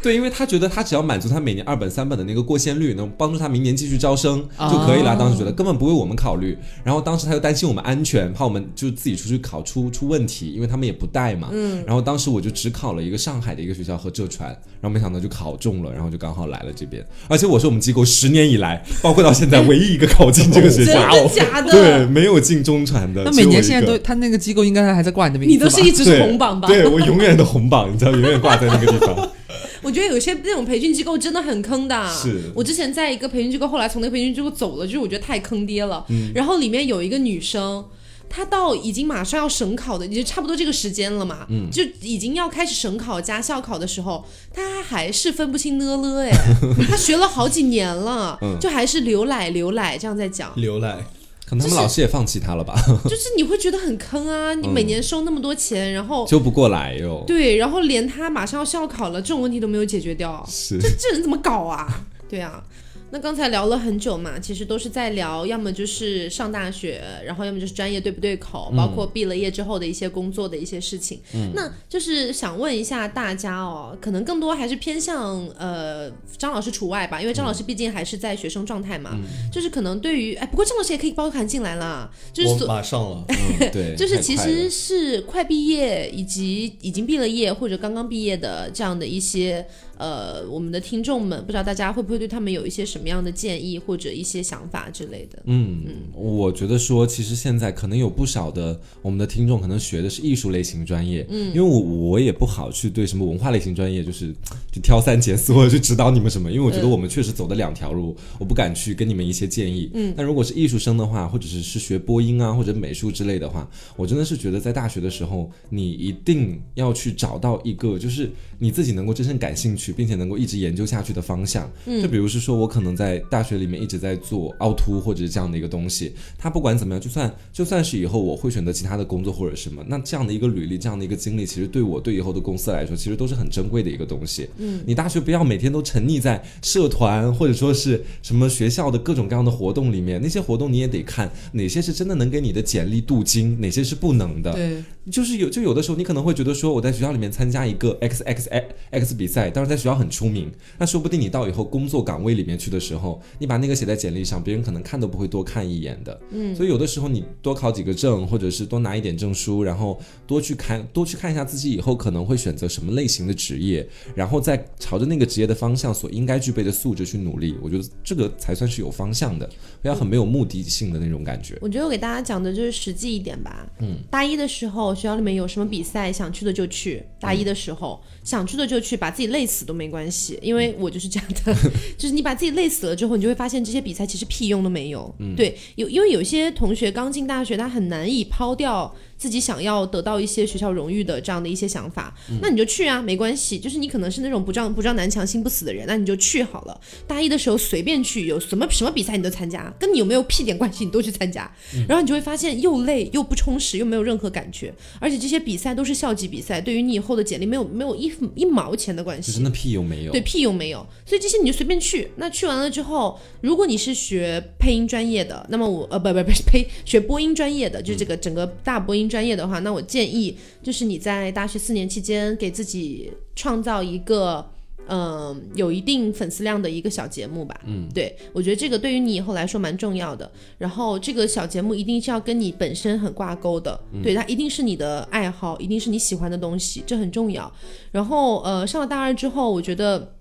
对，因为他觉得他只要满足他每年二本三本的那个过线率，能帮助他明年继续招生就可以了。哦当时觉得根本不为我们考虑，然后当时他又担心我们安全，怕我们就自己出去考出出问题，因为他们也不带嘛。嗯。然后当时我就只考了一个上海的一个学校和浙传，然后没想到就考中了，然后就刚好来了这边。而且我是我们机构十年以来，包括到现在唯一一个考进这个学真校。的假的？对，，没有进中传的。那每年现在都，他那个机构应该还在挂你的名字？你都是一直是红榜吧？对我永远的红榜，你知道，永远挂在那个地方。我觉得有些那种培训机构真的很坑的。是我之前在一个培训机构，后来从那个培训机构走了，就是我觉得太坑爹了。嗯然后里面有一个女生。她到已经马上要省考的，也就差不多这个时间了嘛，嗯。就已经要开始省考加校考的时候，他还是分不清呢了哎，他学了好几年了，嗯。就还是刘奶刘奶这样在讲，刘奶，可能他们老师也放弃他了吧，就是你会觉得很坑啊，你每年收那么多钱，然后救不过来哟。对，然后连他马上要校考了，这种问题都没有解决掉，是。这这人怎么搞啊？对啊，那刚才聊了很久嘛，其实都是在聊，要么就是上大学，然后要么就是专业对不对口，包括毕了业之后的一些工作的一些事情。嗯，那就是想问一下大家哦，可能更多还是偏向呃张老师除外吧，因为张老师毕竟还是在学生状态嘛，就是可能对于哎，不过张老师也可以包含进来啦，就是马上了。嗯，对，就是其实是快毕业以及已经毕了业或者刚刚毕业的这样的一些呃我们的听众们，不知道大家会不会对他们有一些什么样的建议或者一些想法之类的？嗯，嗯我觉得说，其实现在可能有不少的我们的听众可能学的是艺术类型专业，嗯，因为我我也不好去对什么文化类型专业就是就挑三拣四或者去指导你们什么，因为我觉得我们确实走的两条路，我不敢去跟你们一些建议，嗯，但如果是艺术生的话，或者是是学播音啊或者美术之类的话，我真的是觉得在大学的时候，你一定要去找到一个就是你自己能够真正感兴趣，并且能够一直研究下去的方向，就比如是说我可能在大学里面一直在做凹凸或者是这样的一个东西，它不管怎么样，就算就算是以后我会选择其他的工作或者什么，那这样的一个履历，这样的一个经历，其实对我对以后的公司来说，其实都是很珍贵的一个东西。嗯，你大学不要每天都沉溺在社团或者说是什么学校的各种各样的活动里面，那些活动你也得看哪些是真的能给你的简历镀金，哪些是不能的。对，就是有就有的时候你可能会觉得说我在学校里面参加一个 X X X X 比赛，当时在学校很出名，那说不定你到以后工作岗位里面去的时候，你把那个写在简历上，别人可能看都不会多看一眼的。嗯，所以有的时候你多考几个证，或者是多拿一点证书，然后多去看多去看一下自己以后可能会选择什么类型的职业，然后再朝着那个职业的方向所应该具备的素质去努力，我觉得这个才算是有方向的，不要很没有目的性的那种感觉。我觉得我给大家讲的就是实际一点吧。嗯，大一的时候学校里面有什么比赛，想去的就去。大一的时候、想去的就去，把自己累死都没关系，因为我就是这样的，就是你把自己累死了之后，你就会发现这些比赛其实屁用都没有。对，有因为有些同学刚进大学，他很难以抛掉自己想要得到一些学校荣誉的这样的一些想法，那你就去啊，没关系。就是你可能是那种不撞不撞南墙心不死的人，那你就去好了。大一的时候随便去，有什么什么比赛你都参加，跟你有没有屁点关系你都去参加，然后你就会发现又累又不充实，又没有任何感觉，而且这些比赛都是校级比赛，对于你以后的简历没有没有一一毛钱的关系就真。的屁用没有。对，屁用没有，所以这些你就随便去。那去完了之后，如果你是学配音专业的，那么我呃不不不是呸，学播音专业的，就这个整个大播音专业的话，那我建议就是你在大学四年期间给自己创造一个。嗯、有一定粉丝量的一个小节目吧。嗯，对我觉得这个对于你以后来说蛮重要的。然后这个小节目一定是要跟你本身很挂钩的，对它一定是你的爱好，一定是你喜欢的东西，这很重要。然后呃，上了大二之后，我觉得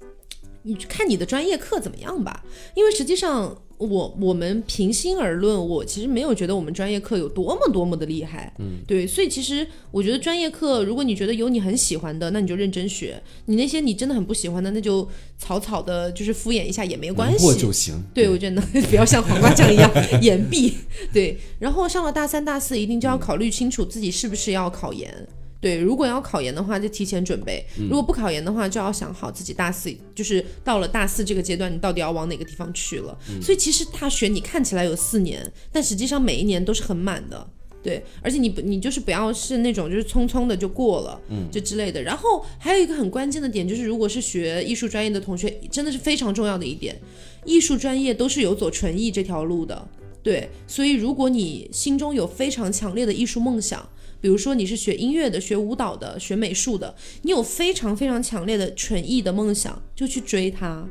你看你的专业课怎么样吧，因为实际上。我我们平心而论，我其实没有觉得我们专业课有多么多么的厉害，嗯，对，所以其实我觉得专业课，如果你觉得有你很喜欢的，那你就认真学；你那些你真的很不喜欢的，那就草草的，就是敷衍一下也没关系。过就行。对，我觉得 不要像黄瓜酱一样 掩蔽。对，然后上了大三、大四，一定就要考虑清楚自己是不是要考研。对，如果要考研的话，就提前准备；如果不考研的话，就要想好自己大四，就是到了大四这个阶段，你到底要往哪个地方去了。所以其实大学你看起来有四年，但实际上每一年都是很满的。对，而且你不，你就是不要是那种就是匆匆的就过了，嗯，就之类的。然后还有一个很关键的点，就是如果是学艺术专业的同学，真的是非常重要的一点，艺术专业都是有走纯艺这条路的。对，所以如果你心中有非常强烈的艺术梦想，比如说你是学音乐的、学舞蹈的、学美术的，你有非常非常强烈的纯艺的梦想，就去追它。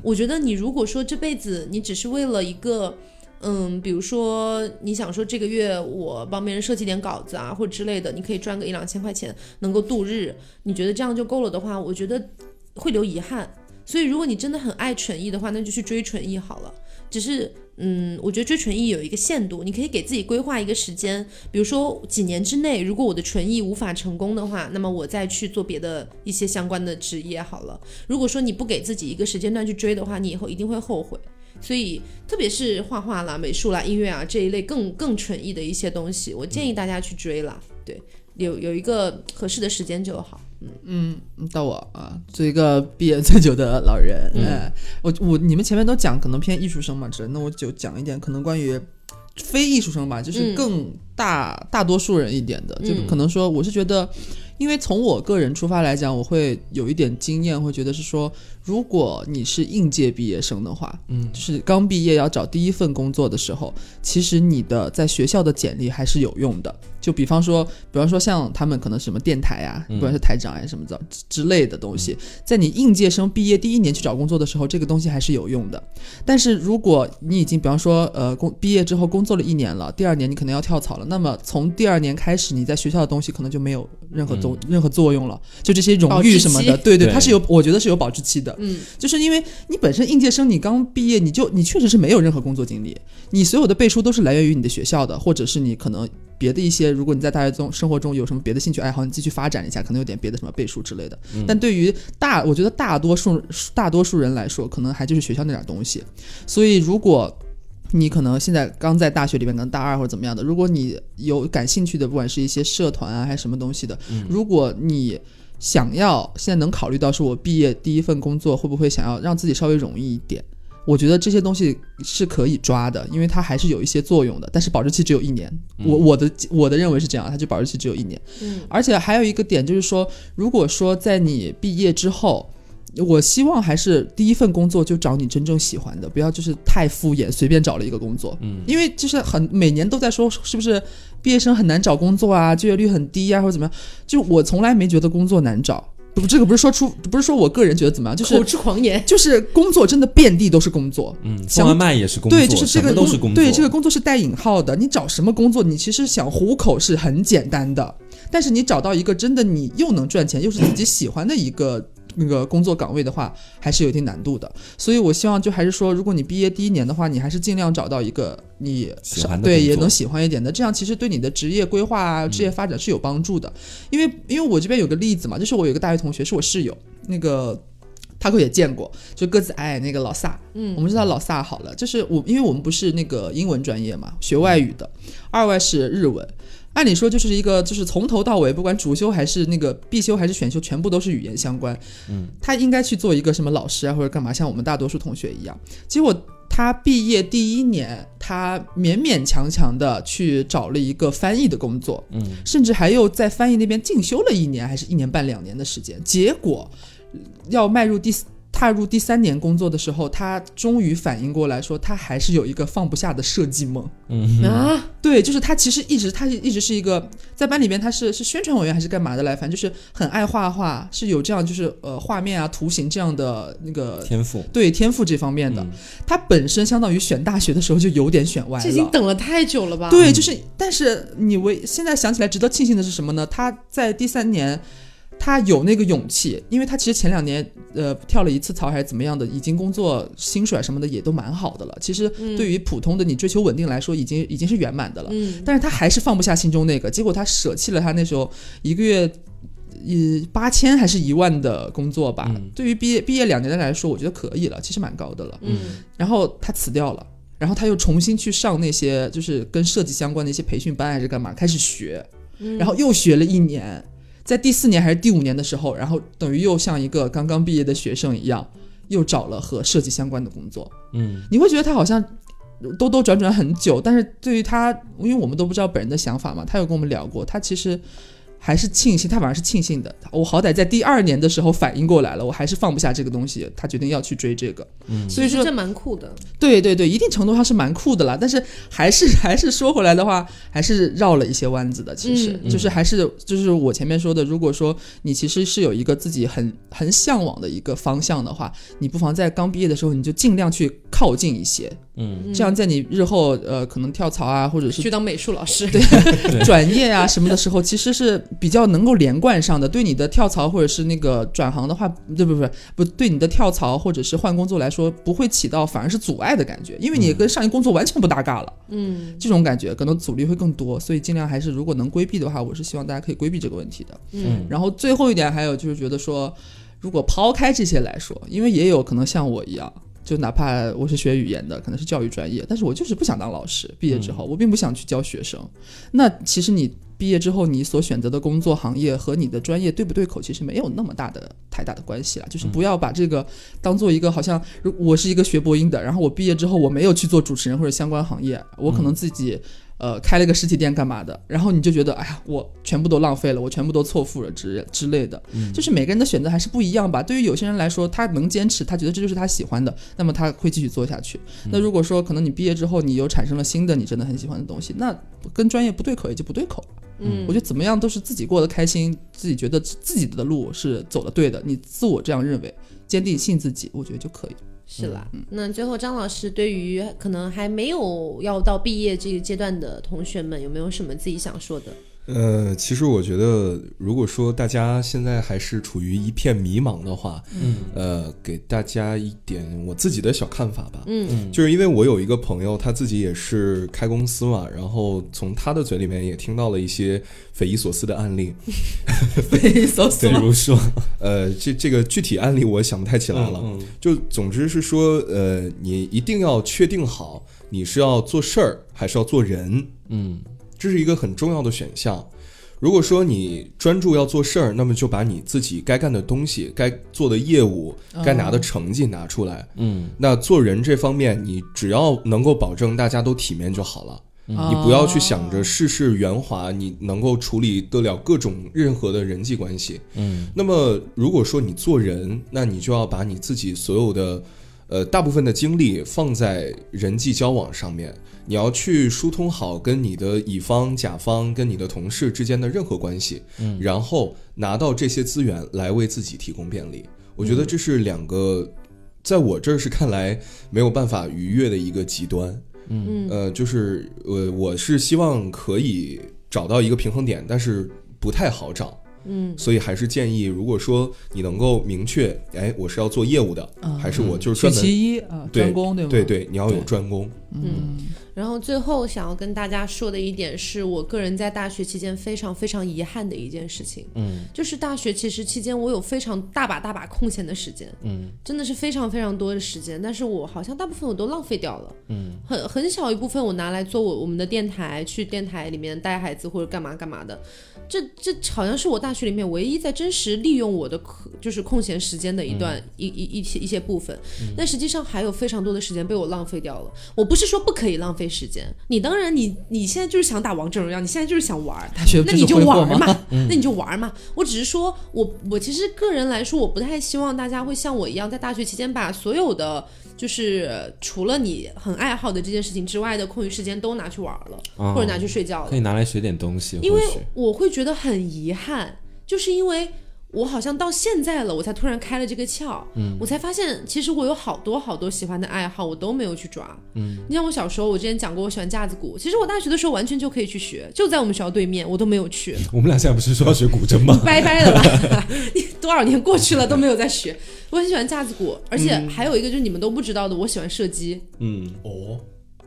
我觉得你如果说这辈子你只是为了一个，嗯，比如说你想说这个月我帮别人设计点稿子啊，或者之类的，你可以赚个一两千块钱能够度日，你觉得这样就够了的话，我觉得会留遗憾。所以如果你真的很爱纯艺的话，那就去追纯艺好了。只是，嗯，我觉得追纯艺有一个限度，你可以给自己规划一个时间，比如说几年之内，如果我的纯艺无法成功的话，那么我再去做别的一些相关的职业好了。如果说你不给自己一个时间段去追的话，你以后一定会后悔。所以，特别是画画啦、美术啦、音乐啊这一类更更纯艺的一些东西，我建议大家去追啦。对，有有一个合适的时间就好。嗯，到我啊，做一个毕业最久的老人。哎，我我你们前面都讲可能偏艺术生嘛，之类，那我就讲一点可能关于非艺术生吧，就是嗯更大、大多数人一点的，就嗯可能说我是觉得。因为从我个人出发来讲，我会有一点经验，会觉得是说，如果你是应届毕业生的话，嗯，就是刚毕业要找第一份工作的时候，其实你的在学校的简历还是有用的。就比方说，比方说像他们可能什么电台啊，不管是台长啊什么的之之类的东西，在你应届生毕业第一年去找工作的时候，这个东西还是有用的。但是如果你已经比方说呃工毕业之后工作了一年了，第二年你可能要跳槽了，那么从第二年开始，你在学校的东西可能就没有任何作、任何作用了，就这些荣誉什么的，对，对它是有我觉得是有保质期的。嗯，就是因为你本身应届生，你刚毕业，你就你确实是没有任何工作经历，你所有的背书都是来源于你的学校的，或者是你可能别的一些，如果你在大学中生活中有什么别的兴趣爱好，你继续发展一下，可能有点别的什么背书之类的。但对于大，我觉得大多数大多数人来说，可能还就是学校那点东西。所以如果你可能现在刚在大学里面，可能大二或者怎么样的，如果你有感兴趣的，不管是一些社团啊，还是什么东西的，如果你想要现在能考虑到是我毕业第一份工作会不会想要让自己稍微容易一点，我觉得这些东西是可以抓的，因为它还是有一些作用的，但是保质期只有一年。我我的我的认为是这样，它就保质期只有一年。嗯，而且还有一个点就是说，如果说在你毕业之后。我希望还是第一份工作就找你真正喜欢的，不要就是太敷衍，随便找了一个工作。嗯，因为就是很每年都在说是不是毕业生很难找工作啊，就业率很低啊，或者怎么样。就我从来没觉得工作难找，不，这个不是说出，不是说我个人觉得怎么样，就是口出狂言。就是工作真的遍地都是工作。嗯，想送外卖也是工作，对，就是这个都是工作，对，这个工作是带引号的。你找什么工作，你其实想糊口是很简单的，但是你找到一个真的你又能赚钱又是自己喜欢的一个。那个工作岗位的话，还是有一定难度的，所以我希望就还是说，如果你毕业第一年的话，你还是尽量找到一个你对也能喜欢一点的，这样其实对你的职业规划啊、职业发展是有帮助的。因为因为我这边有个例子嘛，就是我有一个大学同学是我室友，那个他可也见过，就个子矮矮那个老萨，嗯，我们知道老萨好了，就是我因为我们不是那个英文专业嘛，学外语的，二外是日文。按理说就是一个，就是从头到尾，不管主修还是那个必修还是选修，全部都是语言相关。嗯，他应该去做一个什么老师啊，或者干嘛，像我们大多数同学一样。结果他毕业第一年，他勉勉强强的去找了一个翻译的工作，嗯，甚至还又在翻译那边进修了一年，还是一年半两年的时间。结果要迈入第四。他踏入第三年工作的时候，他终于反应过来说，他还是有一个放不下的设计梦。嗯啊，对，就是他其实一直他一直是一个在班里边他是是宣传委员还是干嘛的来，反正就是很爱画画，是有这样就是呃画面啊图形这样的那个天赋，对天赋这方面的。嗯他本身相当于选大学的时候就有点选歪这已经。等了太久了吧？对，就是，但是你为现在想起来值得庆幸的是什么呢？他在第三年，他有那个勇气，因为他其实前两年呃跳了一次槽还是怎么样的，已经工作薪水啊什么的也都蛮好的了。其实对于普通的你追求稳定来说，已经已经是圆满的了。嗯，但是他还是放不下心中那个，结果他舍弃了他那时候一个月。呃，八千还是一万的工作吧？嗯对于毕业毕业两年的来说，我觉得可以了，其实蛮高的了。嗯然后他辞掉了，然后他又重新去上那些就是跟设计相关的一些培训班还是干嘛，开始学，嗯然后又学了一年，在第四年还是第五年的时候，然后等于又像一个刚刚毕业的学生一样，又找了和设计相关的工作。嗯你会觉得他好像兜兜转转很久，但是对于他，因为我们都不知道本人的想法嘛，他有跟我们聊过，他其实。还是庆幸，他反而是庆幸的。我好歹在第二年的时候反应过来了，我还是放不下这个东西，他决定要去追这个。嗯所以说这蛮酷的。对对对，一定程度上是蛮酷的啦，但是还是 还是说回来的话，还是绕了一些弯子的。其实、嗯就是还是就是我前面说的，如果说你其实是有一个自己很很向往的一个方向的话，你不妨在刚毕业的时候，你就尽量去靠近一些，嗯这样在你日后呃可能跳槽啊，或者是去当美术老师，对 转业啊什么的时候，其实是比较能够连贯上的。对你的跳槽或者是那个转行的话，对不不不对你的跳槽或者是换工作来说，不会起到反而是阻碍的感觉，因为你跟上一工作完全不搭嘎了。嗯这种感觉可能阻力会更多，所以尽量还是如果能规避的话，我是希望大家可以规避这个问题的。嗯然后最后一点还有就是觉得说，如果抛开这些来说，因为也有可能像我一样。就哪怕我是学语言的，可能是教育专业，但是我就是不想当老师。毕业之后，我并不想去教学生。那其实你毕业之后，你所选择的工作行业和你的专业对不对口，其实没有那么大的太大的关系了。就是不要把这个当做一个好像，如我是一个学播音的，然后我毕业之后我没有去做主持人或者相关行业，我可能自己。呃，开了个实体店干嘛的？然后你就觉得，哎呀，我全部都浪费了，我全部都错付了之之类的。就是每个人的选择还是不一样吧。对于有些人来说，他能坚持，他觉得这就是他喜欢的，那么他会继续做下去。那如果说可能你毕业之后，你又产生了新的你真的很喜欢的东西，那跟专业不对口也就不对口了。嗯我觉得怎么样都是自己过得开心，自己觉得自己的路是走的对的，你自我这样认为，坚定信自己，我觉得就可以。是啦，那最后张老师对于可能还没有要到毕业这个阶段的同学们，有没有什么自己想说的？呃，其实我觉得，如果说大家现在还是处于一片迷茫的话，嗯呃，给大家一点我自己的小看法吧。嗯就是因为我有一个朋友，他自己也是开公司嘛，然后从他的嘴里面也听到了一些匪夷所思的案例。匪夷所思 比如说，呃，这这个具体案例我想不太起来了。嗯就总之是说，呃，你一定要确定好你是要做事儿还是要做人，嗯这是一个很重要的选项。如果说你专注要做事儿，那么就把你自己该干的东西、该做的业务、该拿的成绩拿出来。嗯那做人这方面，你只要能够保证大家都体面就好了。你不要去想着事事圆滑，你能够处理得了各种任何的人际关系。嗯那么，如果说你做人，那你就要把你自己所有的，呃，大部分的精力放在人际交往上面。你要去疏通好跟你的乙方、甲方、跟你的同事之间的任何关系，嗯然后拿到这些资源来为自己提供便利。我觉得这是两个，在我这儿是看来没有办法逾越的一个极端。嗯呃，就是呃，我是希望可以找到一个平衡点，但是不太好找。嗯所以还是建议，如果说你能够明确，哎，我是要做业务的，啊还是我就是取专门其一啊，对专攻对吗？对对，你要有专攻。嗯。然后最后想要跟大家说的一点是，我个人在大学期间非常非常遗憾的一件事情，嗯。就是大学其实期间我有非常大把大把空闲的时间，嗯。真的是非常非常多的时间，但是我好像大部分我都浪费掉了，嗯。很很小一部分我拿来做我我们的电台，去电台里面带孩子或者干嘛干嘛的，这这好像是我大学里面唯一在真实利用我的空就是空闲时间的一段、一一一些一些部分，但实际上还有非常多的时间被我浪费掉了。我不是说不可以浪费费时间。你当然你你现在就是想打王者荣耀，你现在就是想玩那你就？玩儿嘛，那你就玩儿嘛。我只是说，我我其实个人来说，我不太希望大家会像我一样，在大学期间把所有的就是呃除了你很爱好的这件事情之外的空余时间都拿去玩了，哦或者拿去睡觉了可。以拿来学点东西，因为我会觉得很遗憾，就是因为我好像到现在了，我才突然开了这个窍，嗯，我才发现其实我有好多好多喜欢的爱好，我都没有去抓，嗯，你像我小时候，我之前讲过我喜欢架子鼓，其实我大学的时候完全就可以去学，就在我们学校对面，我都没有去，我们俩现在不是说要学古筝吗？拜拜了吧，你多少年过去了都没有在学，我很喜欢架子鼓，而且还有一个就是你们都不知道的，我喜欢射击。嗯。哦，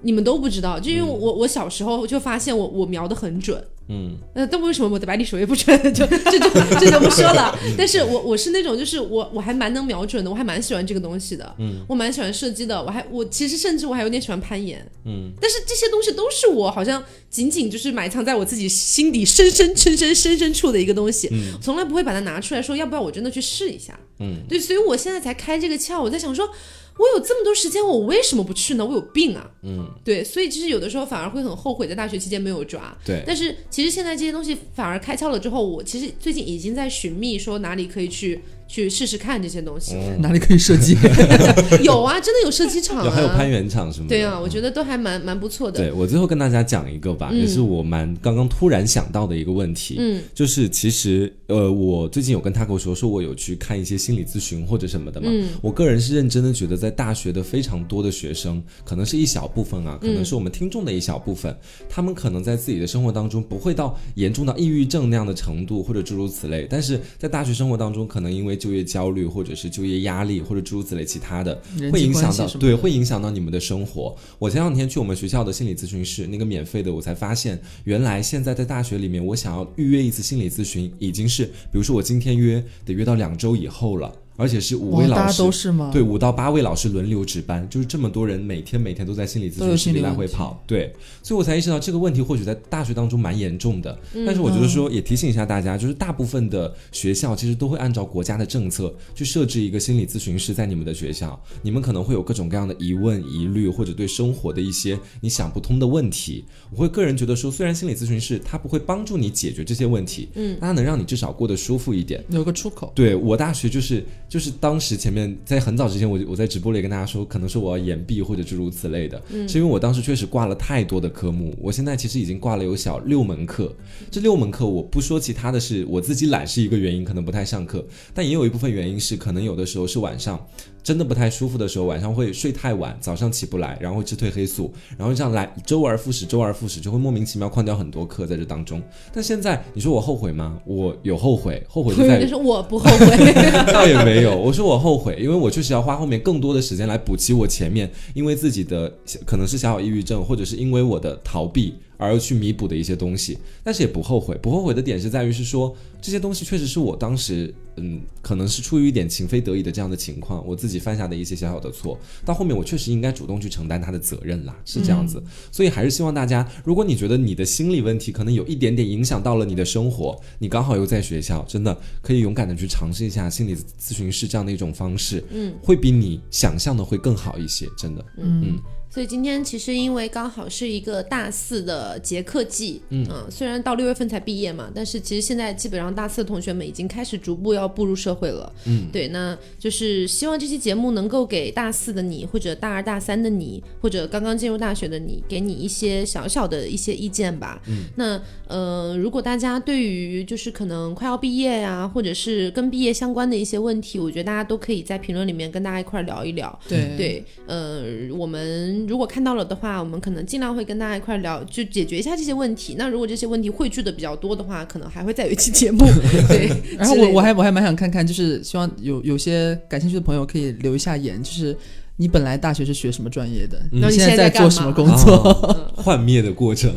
你们都不知道，就因为我、我小时候就发现我我瞄的很准，嗯那，但为什么我的百里守约不准？就这就这就不说了。但是我我是那种，就是我我还蛮能瞄准的，我还蛮喜欢这个东西的。嗯，我蛮喜欢射击的，我还我其实甚至我还有点喜欢攀岩。嗯，但是这些东西都是我好像仅仅就是埋藏在我自己心底深深深深深深处的一个东西，从来不会把它拿出来说，要不要我真的去试一下？嗯，对，所以我现在才开这个窍，我在想说。我有这么多时间，我为什么不去呢？我有病啊！嗯，对，所以其实有的时候反而会很后悔，在大学期间没有抓。对，但是其实现在这些东西反而开窍了之后，我其实最近已经在寻觅说哪里可以去去试试看这些东西。了。哪里可以射击？有啊，真的有射击场啊，有还有攀岩场什么的。对啊，我觉得都还蛮蛮不错的。对我最后跟大家讲一个吧，嗯。也是我蛮刚刚突然想到的一个问题，嗯，就是其实呃，我最近有跟他跟我说，说我有去看一些心理咨询或者什么的嘛，嗯。我个人是认真的觉得，在大学的非常多的学生，可能是一小部分啊，可能是我们听众的一小部分，他们可能在自己的生活当中不会到严重到抑郁症那样的程度，或者诸如此类，但是在大学生活当中，可能因为就业焦虑或者是就业压力或者诸如此类其他的，会影响到对，会影响到你们的生活。我前两天去我们学校的心理咨询室，那个免费的，我才发现，原来现在在大学里面，我想要预约一次心理咨询，已经是，比如说我今天约，得约到两周以后了。而且是五位老师，都是吗？对，五到八位老师轮流值班，就是这么多人每天每天都在心理咨询室里来回跑，对，所以我才意识到这个问题或许在大学当中蛮严重的。嗯但是我觉得说也提醒一下大家，就是大部分的学校其实都会按照国家的政策去设置一个心理咨询师在你们的学校，你们可能会有各种各样的疑问疑虑，或者对生活的一些你想不通的问题。我会个人觉得说，虽然心理咨询师他不会帮助你解决这些问题，嗯，但他能让你至少过得舒服一点。有个出口。对我大学就是就是当时前面在很早之前我就我在直播里跟大家说，可能是我要延毕或者诸如此类的，是因为我当时确实挂了太多的科目，我现在其实已经挂了有小六门课，这六门课我不说其他的是我自己懒是一个原因，可能不太上课，但也有一部分原因是可能有的时候是晚上。真的不太舒服的时候，晚上会睡太晚，早上起不来，然后会吃褪黑素，然后这样来周而复始，周而复始，就会莫名其妙旷掉很多课在这当中。但现在你说我后悔吗？我有后悔，后悔就在于就是我不后悔。倒也没有，我说我后悔，因为我确实要花后面更多的时间来补齐我前面因为自己的可能是小小抑郁症，或者是因为我的逃避而去弥补的一些东西，但是也不后悔。不后悔的点是在于是说这些东西确实是我当时嗯，可能是出于一点情非得已的这样的情况，我自己犯下的一些小小的错，到后面我确实应该主动去承担他的责任啦，是这样子。所以还是希望大家，如果你觉得你的心理问题可能有一点点影响到了你的生活，你刚好又在学校，真的可以勇敢的去尝试一下心理咨询师这样的一种方式，嗯，会比你想象的会更好一些，真的。嗯，所以今天其实因为刚好是一个大四的结课季，嗯、虽然到六月份才毕业嘛，但是其实现在基本上大四的同学们已经开始逐步要步入社会了，嗯，对，那就是希望这期节目能够给大四的你，或者大二大三的你，或者刚刚进入大学的你，给你一些小小的一些意见吧。嗯，那呃，如果大家对于就是可能快要毕业呀、或者是跟毕业相关的一些问题，我觉得大家都可以在评论里面跟大家一块儿聊一聊。对对，呃，我们如果看到了的话，我们可能尽量会跟大家一块聊，就解决一下这些问题。那如果这些问题汇聚的比较多的话，可能还会再有一期节目。对，然后我我还我还蛮想看看，就是希望有有些感兴趣的朋友可以留一下言，就是你本来大学是学什么专业的，嗯你现现在在做什么工作？啊幻灭的过程，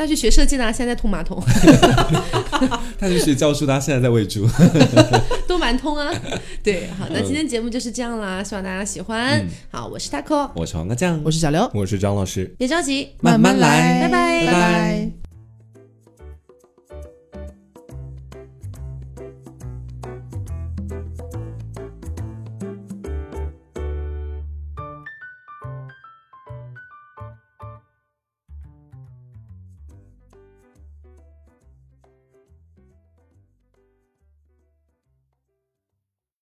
大学学设计的啊，现在在通马桶，他去学教书，他现在在喂猪。都蛮通啊。对，好，那今天节目就是这样啦，希望大家喜欢。好，我是 taco，我是黄瓜酱，我是小刘，我是张老师。别着急，慢慢来。拜拜。拜拜